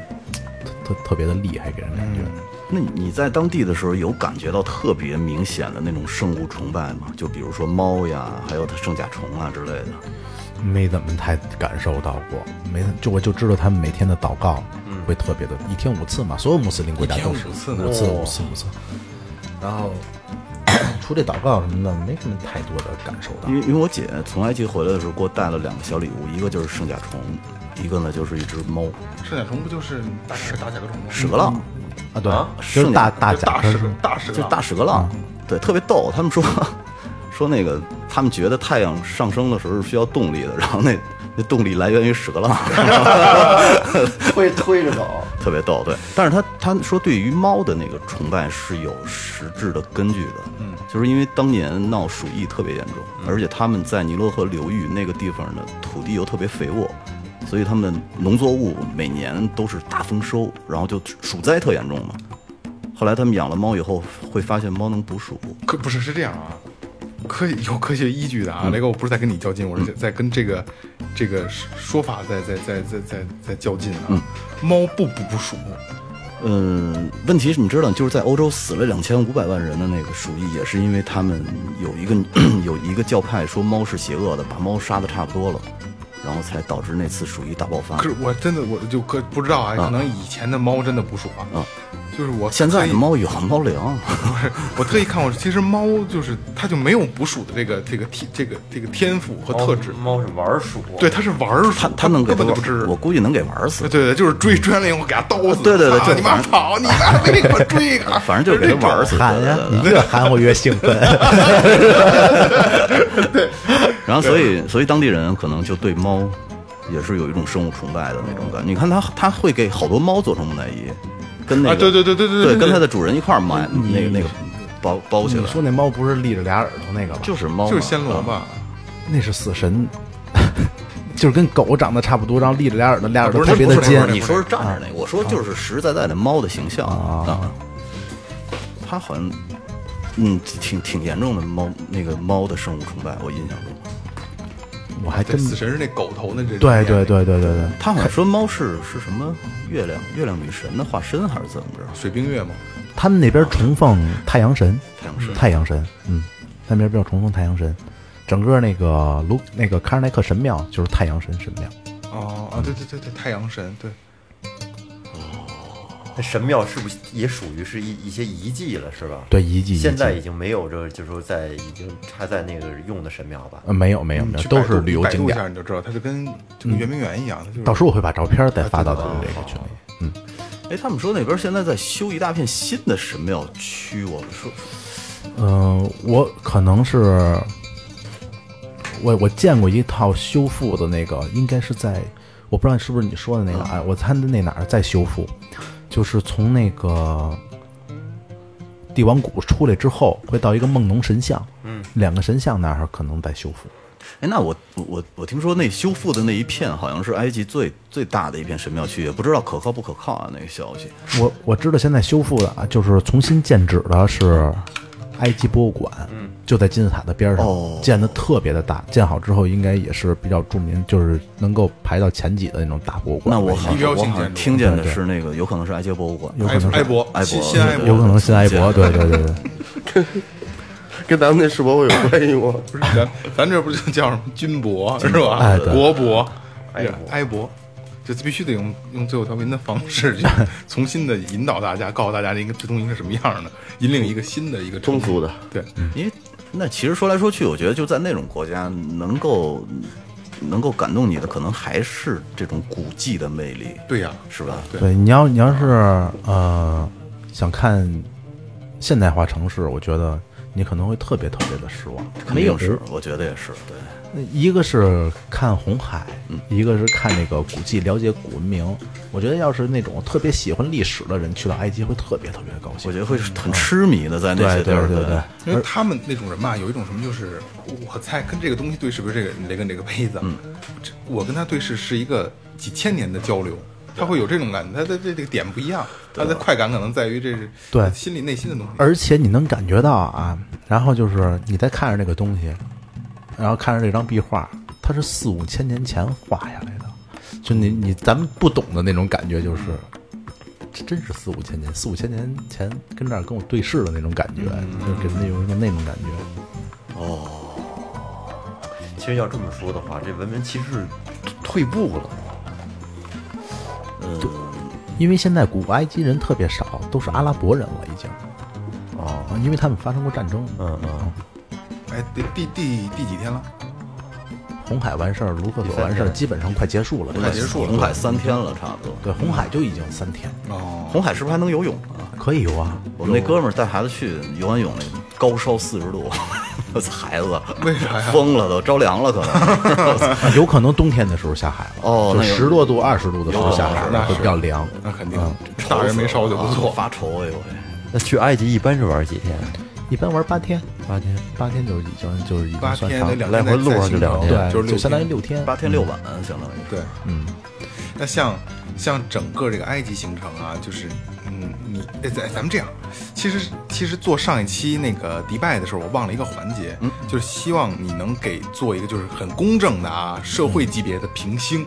特特特别的厉害，给人感觉。那你你在当地的时候有感觉到特别明显的那种圣物崇拜吗？就比如说猫呀，还有它圣甲虫啊之类的。没怎么太感受到过，没就我就知道他们每天的祷告会特别的，一天五次嘛，所有穆斯林国家都是。五次五次哦。五次五次。然后 除这祷告什么的，没什么太多的感受到。因。为因为我姐从埃及回来的时候给我带了两个小礼物，一个就是圣甲虫，一个呢就是一只猫，圣甲虫不就是大大甲壳虫吗？屎壳郎，啊，对，就是大大就大屎甲壳虫，就大屎郎大屎壳郎，对，特别逗。他们说说那个他们觉得太阳上升的时候是需要动力的，然后那那动力来源于屎壳郎。推推着走。特别逗，对。但是他他说对于猫的那个崇拜是有实质的根据的，嗯，就是因为当年闹鼠疫特别严重，而且他们在尼罗河流域那个地方的土地又特别肥沃，所以他们的农作物每年都是大丰收，然后就鼠灾特严重嘛。后来他们养了猫以后，会发现猫能捕鼠，可不是是这样啊，科有科学依据的啊。雷哥，我不是在跟你较劲，我是在在跟这个这个说法在在在在在在较劲啊。猫不捕捕鼠，嗯，问题是你知道，就是在欧洲死了两千五百万人的那个鼠疫，也是因为他们有一个 有一个教派说猫是邪恶的，把猫杀的差不多了，然后才导致那次鼠疫大爆发可。是我真的我就可不知道啊，可能以前的猫真的捕鼠啊。啊就是我现在的猫有猫粮，不是，我特意看过，其实猫就是它就没有捕鼠的这个这个天这个这个天赋和特质。猫是玩鼠，对，它是玩儿鼠，它它能给根本就不知。我估计能给玩死对。对对，就是追追完了以后给它刀死。对对对就你妈跑，你妈没给我追啊！反正就是给它玩死。喊呀，你越含糊越兴奋。然后所以所以当地人可能就对猫也是有一种生物崇拜的那种感觉。你看他他会给好多猫做成木乃伊，跟那个啊对对对对对对跟它的主人一块儿埋那个那个包包起来你，说那猫不是立着俩耳朵那个吧？就是猫，就是暹罗啊吧？那是死神，就是跟狗长得差不多，然后立着俩耳朵，俩耳朵特别的尖你说是站着那个，我说就是实实在在的猫的形象啊。它好像嗯挺挺严重的猫那个猫的生物崇拜，我印象中。对，我还真死神是那狗头那这。对对对对对对，他好像说猫是是什么月亮月亮女神的化身还是怎么着？水冰月吗。他们那边崇奉太阳神，太阳神太阳神，嗯，那边比较崇奉太阳神。整个那个卢那个卡尔奈克神庙就是太阳神神庙，哦啊，对对对对，太阳神，对，那神庙是不是也属于是一一些遗迹了，是吧？对遗迹现在已经没有这，就是说在已经还在那个用的神庙吧？呃没有没有没有，都是旅游景点。下你就知道，它就跟这个圆明园一样的，就是到时候我会把照片再发到咱们这个群里。嗯，哎，他们说那边现在在修一大片新的神庙区，我们说嗯，我可能是我我见过一套修复的那个，应该是在我不知道是不是你说的那个嗯啊，我猜的那哪儿在修复，就是从那个帝王谷出来之后，会到一个梦农神像，嗯，两个神像那儿可能在修复。哎，那我我我我听说那修复的那一片好像是埃及最最大的一片神庙区，也不知道可靠不可靠啊？那个消息。我我知道现在修复的啊，就是重新建址的是埃及博物馆，就在金字塔的边上，哦。建的特别的大。建好之后，应该也是比较著名，就是能够排到前几的那种大博物馆。那我好像我好像听见的是那个，有可能是埃及博物馆，有可能是埃博，埃博新新埃博，有可能是埃博，对对对对，跟咱们那世博会有关系吗？不是咱咱这不就叫什么军博 是吧？哎国博，埃博。埃博，就必须得用用最后调频的方式去重新的引导大家，告诉大家这个这东西是什么样的，引领一个新的一个 通俗的，对，因为那其实说来说去，我觉得就在那种国家，能够能够感动你的，可能还是这种古迹的魅力，对呀，是吧？对对，你要你要是呃想看现代化城市，我觉得你可能会特别特别的失望。肯定是，我觉得也是，对。一个是看红海，一个是看那个古迹，了解古文明。我觉得要是那种特别喜欢历史的人，去到埃及会特别特别高兴。我觉得会是很痴迷的，在那些地儿，对对对对因为他们那种人嘛，有一种什么，就是我猜跟这个东西对视，不是这个雷根这个杯子，嗯我跟他对视是一个几千年的交流，他会有这种感觉，他的这这个点不一样，他的快感可能在于这是对心里内心的东西。而且你能感觉到啊，然后就是你在看着这个东西，然后看着这张壁画，它是四五千年前画下来的，就你你咱们不懂的那种感觉，就是这真是四五千年，四五千年前跟这儿跟我对视的那种感觉，就是给人有一种那种感觉。哦其实要这么说的话，这文明其实是退步了。因为现在古埃及人特别少，都是阿拉伯人了，已经。哦，因为他们发生过战争。嗯嗯，哎，第第第第几天了？红海完事儿，卢克索完事儿，基本上快结束了。快结束了红海三天了，差不多。对，红海就已经三天，哦，红海是不是还能游泳啊？可以游啊。我们那哥们儿带孩子去游完泳，那高烧四十度，孩子 为啥呀疯了都着凉了可能。有可能冬天的时候下海了，哦十多度、二十度的时候下海了，那是会比较凉。那肯定，大人没烧就不错。发愁哎呦喂！那去埃及一般是玩几天？一般玩八天，八天。八天就已经就是已经八算长天那两来回路上就两天。对，就是六就相当于天六天。八天六晚相当于。对，嗯，那像像整个这个埃及行程啊，就是嗯，你哎咱咱们这样，其实其实做上一期那个迪拜的时候，我忘了一个环节，嗯，就是希望你能给做一个就是很公正的啊社会级别的评星。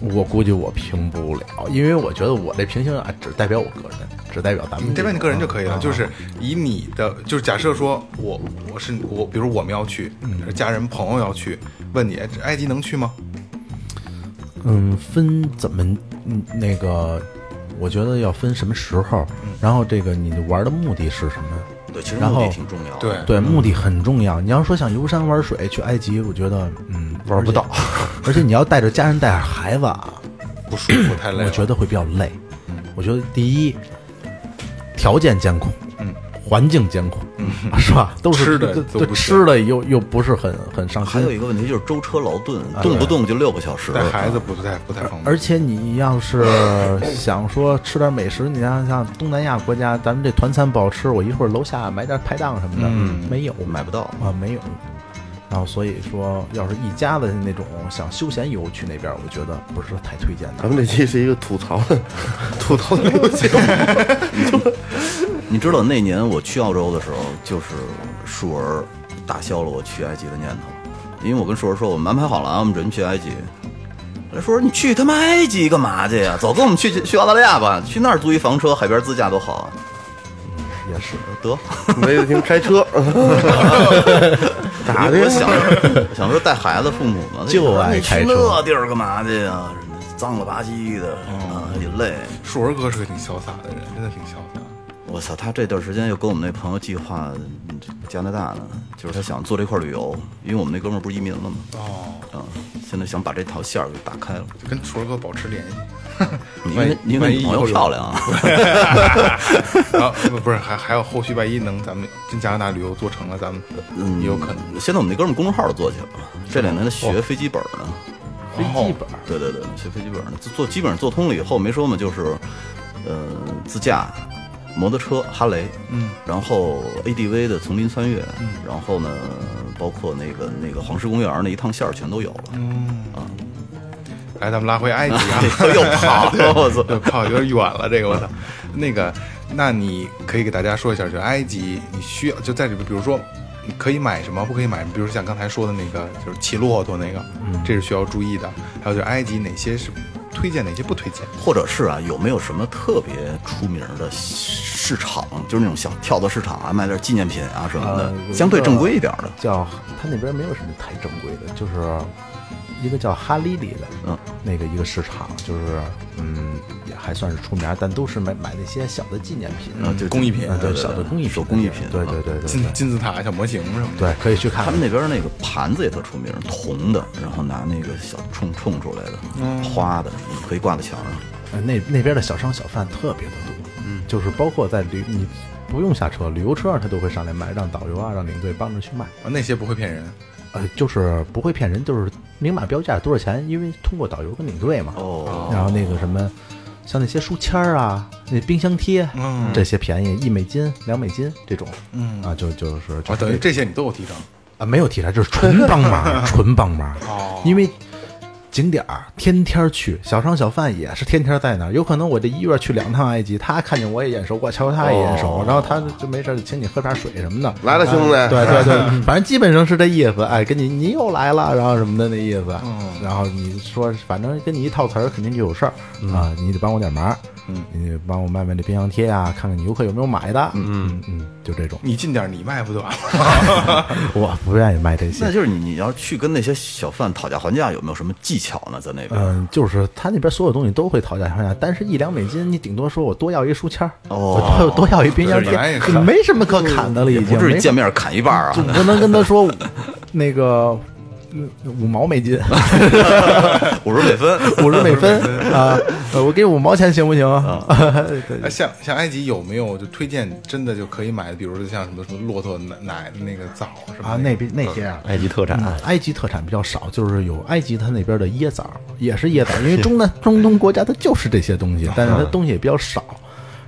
我估计我评不了，因为我觉得我这评星啊，只代表我个人，只代表咱们这你代表你个人就可以了，啊就是以你的，就是假设说我我是我，比如我们要去，嗯家人朋友要去，问你埃及能去吗？嗯，分怎么嗯那个，我觉得要分什么时候，然后这个你玩的目的是什么？对，其实目的挺重要的。对对，目的很重要。你要说想游山玩水去埃及，我觉得嗯玩不到，而且你要带着家人带着孩子啊，不舒服，太累。我觉得会比较累。我觉得第一，条件艰苦，嗯，环境艰苦，嗯，是吧？都是吃的吃的又又不是很很上心。还有一个问题就是舟车劳顿，动不动就六个小时。带孩子不太不太方便。而且你要是 想说吃点美食，你像像东南亚国家，咱们这团餐不好吃，我一会儿楼下买点排档什么的，嗯没有买不到啊，没有。然后所以说，要是一家子那种想休闲游去那边，我觉得不是太推荐的。咱们这期是一个吐槽的吐槽的游戏，你知道那年我去澳洲的时候，就是树儿打消了我去埃及的念头，因为我跟树儿说，我们安排好了啊，我们准备去埃及。树儿，你去他妈埃及干嘛去呀？走，跟我们去去澳大利亚吧，去那儿租一房车，海边自驾多好啊！也是，得，没得听开车，咋的我想着想说带孩子父母嘛，就爱开车那地儿干嘛去呀？脏了吧唧的啊，也累。树儿哥是个挺潇洒的人，真的挺潇洒。我操，他这段时间又跟我们那朋友计划嗯加拿大呢，就是他想做这块旅游，因为我们那哥们儿不是移民了吗？哦，啊，现在想把这条线儿给打开了。就跟树儿哥保持联系。你因万一为因为女朋友万一以后漂亮啊，然后不不是还还有后续，万一能咱们进加拿大旅游做成了，咱们嗯，也有可能。现在我们那哥们儿公众号都做起来了，这两年他学飞机本儿呢。飞机本儿对对对，学飞机本儿做基本上做通了以后，没说嘛，就是呃自驾。摩托车哈雷，嗯，然后 ADV 的丛林穿越，嗯，然后呢，包括那个那个黄石公园那一趟线儿全都有了，嗯。啊，来，咱们拉回埃及啊，又跑了，我操！又跑有点远了，这个我操。那个，那你可以给大家说一下，就埃及，你需要就在里边，比如说你可以买什么，不可以买什么，比如像刚才说的那个，就是骑骆驼那个，这是需要注意的。还有就是埃及哪些是推荐，哪些不推荐？或者是啊，有没有什么特别出名的市场，就是那种小跳蚤市场啊，卖点纪念品啊什么的，呃相对正规一点的？叫他那边没有什么太正规的，就是一个叫哈利里的，嗯，那个一个市场，就是嗯，也还算是出名，但都是买买那些小的纪念品，啊，就工艺品嗯，对，小的工艺品，手工艺品，对对对对金金字塔、小模型什么的。对，可以去看他们那边那个盘子也特出名，铜的，然后拿那个小冲冲出来的，花的，可以挂在墙上。呃那那边的小商小贩特别的多，嗯，就是包括在旅你不用下车，旅游车上他都会上来卖，让导游啊，让领队帮着去卖。啊那些不会骗人。呃，就是不会骗人，就是明码标价多少钱，因为通过导游跟领队嘛。哦，然后那个什么，像那些书签儿啊，那冰箱贴，嗯这些便宜，一美金、两美金这种，嗯啊，就就是就啊，等于这些你都有提成。啊，没有提成，就是纯帮忙，纯帮忙。哦因为景点儿天天去，小商小贩也是天天在那儿。有可能我这一月去两趟埃及，他看见我也眼熟，我瞧他也眼熟，然后他就没事儿就请你喝点水什么的。来了兄弟，对对对，反正基本上是这意思。哎，跟你你又来了，然后什么的那意思。嗯然后你说，反正跟你一套词儿，肯定就有事儿啊，你得帮我点忙。嗯，你得帮我卖卖这冰箱贴啊，看看你游客有没有买的。嗯嗯，就这种。你进点你卖不就完了？我不愿意卖这些那。就是你你要去跟那些小贩讨价还价，有没有什么技巧呢？在那边嗯，就是他那边所有东西都会讨价还价，但是一两美金，你顶多说我多要一书签儿，哦我多多要一冰箱 贴，看没什么可 砍的了，已经没不至于见面砍一半啊总。不能跟他说那个嗯五毛美金，五十美分，五十美分啊，呃我给五毛钱行不行？对哎，像像埃及有没有就推荐真的就可以买的，比如说像什么什么骆驼奶奶那个枣什么啊，那边那些啊，埃及特产，嗯埃及特产比较少，就是有埃及它那边的椰枣，也是椰枣，因为 中南中东国家它就是这些东西，但是它东西也比较少。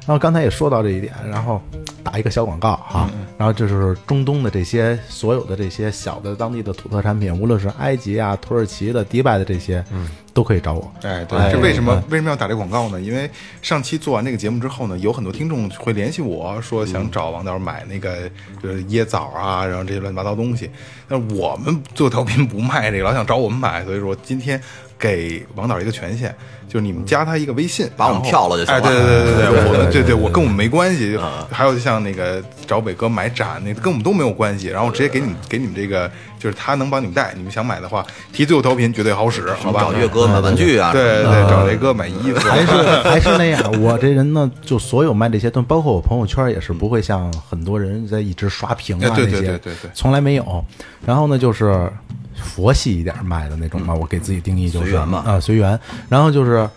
然后刚才也说到这一点，然后打一个小广告哈，然后就是中东的这些所有的这些小的当地的土特产品，无论是埃及啊、土耳其的、迪拜的这些，都可以找我。哎，对，哎这为什么嗯为什么要打这广告呢？因为上期做完这个节目之后呢，有很多听众会联系我说想找王导买那个就是椰枣啊，然后这些乱七八糟东西。但是我们做调频不卖这个，老想找我们买，所以说今天给王导一个权限，就是你们加他一个微信，把我们跳了就行了哎，对对对对对，我们对对，我跟我们没关系。啊还有像那个找伟哥买展，那跟我们都没有关系。然后直接给你们给你们这个，就是他能帮你们带，你们想买的话，提最后调频绝对好使，好吧？找岳哥买玩具啊，对对对，找雷哥买衣服，还是还是那样，我这人呢，就所有卖这些东西，包括我朋友圈也是不会像很多人在一直刷屏啊哎对对那些，对对对从来没有。然后呢，就是佛系一点卖的那种嘛，我给自己定义就是随缘嘛啊随缘。然后就是。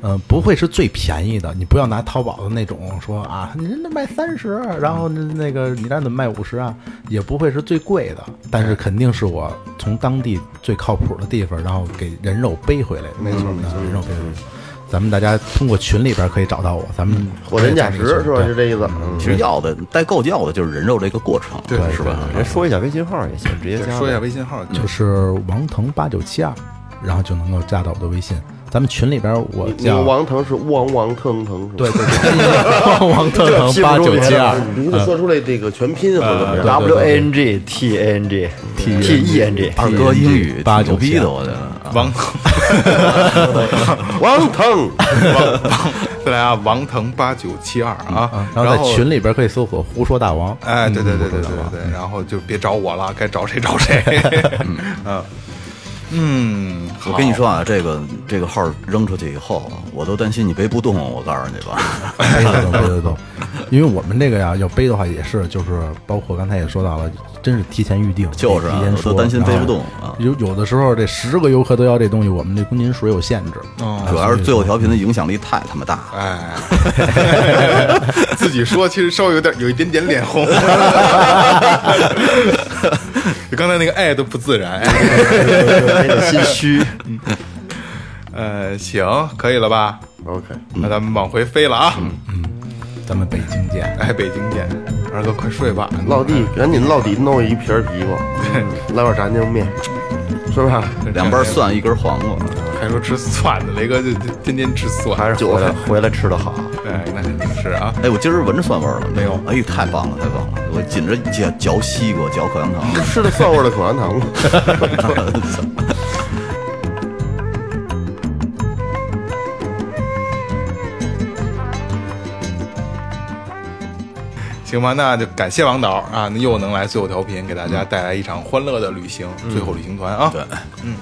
嗯、不会是最便宜的，你不要拿淘宝的那种说啊，你人家卖三十，然后那那个你那怎么卖五十啊，也不会是最贵的，但是肯定是我从当地最靠谱的地方，然后给人肉背回来的，没错没错，人肉背回来的。咱们大家通过群里边可以找到我，咱们货真价实是吧？对就这意思。嗯其实要的带够要的就是人肉这个过程，对是吧？人说一下微信号也行，直接加。说一下微信号，就是王腾八九七二，然后就能够加到我的微信。咱们群里边我叫王腾是汪汪腾腾，是吧？对对对，王 腾腾八九七二，你必须得说出来这个全拼或者怎么样。W A N G T A N G T E N G，二哥英语八九逼的，七我觉得。啊王 王腾，王王，再来啊，王腾八九七二啊，然后在群里边可以搜索“胡说大王”。哎，对对对对对对，然后就别找我了，该找谁找谁。嗯嗯，我跟你说啊，这个这个号扔出去以后，我都担心你背不动。我告诉你吧，背得动，背得动。因为我们这个呀，要背的话也是，就是包括刚才也说到了，真是提前预定，就是啊提前说，担心背不动啊有有的时候这十个游客都要这东西，我们这公斤数有限制。哦主要是最后调频的影响力太他妈大。哎，自己说其实稍微有点有一点点脸红，刚才那个爱都不自然。哎有点心虚。呃，行，可以了吧 OK，那咱们往回飞了啊！咱们北京见。哎，北京见，二哥快睡吧。落地赶紧落地弄一瓶儿啤酒，来碗炸酱面，是吧？两瓣蒜，一根黄瓜，还说吃蒜的，雷哥就就天天吃蒜，还是回来回来吃的好。哎，那肯定是啊。哎，我今儿闻着蒜味儿了没有哎呦，太棒了，太棒了！我紧着嚼嚼西瓜，嚼口香糖。吃的蒜味的口香糖吗？行吧，那就感谢王导啊，那又能来最后调频，给大家带来一场欢乐的旅行，最后旅行团啊。对，嗯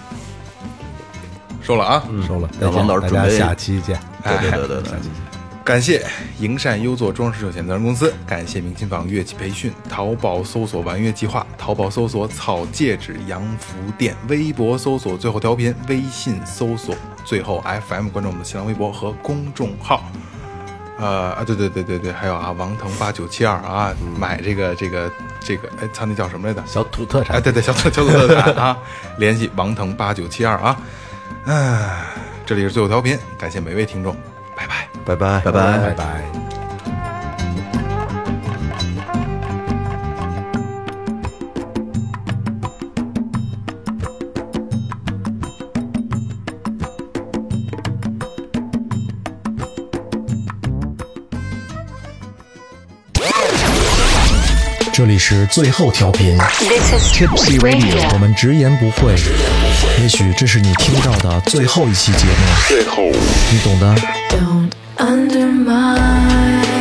收了啊，收了，再让王见，大家导准备下期见。对对对对对，感谢营善优作装饰有限责任公司，感谢明琴坊乐器培训，淘宝搜索“玩乐计划”，淘宝搜索“草戒指洋服店”，微博搜索“最后调频”，微信搜索“最后 FM”，关注我们的新浪微博和公众号。呃啊，对对对对对，还有啊，王腾八九七二啊，买这个这个这个，哎，他那叫什么来着？小土特产哎，对对，小土小土特产啊，联系王腾八九七二啊。哎，这里是最后调频，感谢每位听众，拜拜。拜拜拜拜拜拜。是最后调频。Tipsy radio 我们直言不讳。也许这是你听到的最后一期节目。最后。你懂的。Don't undermine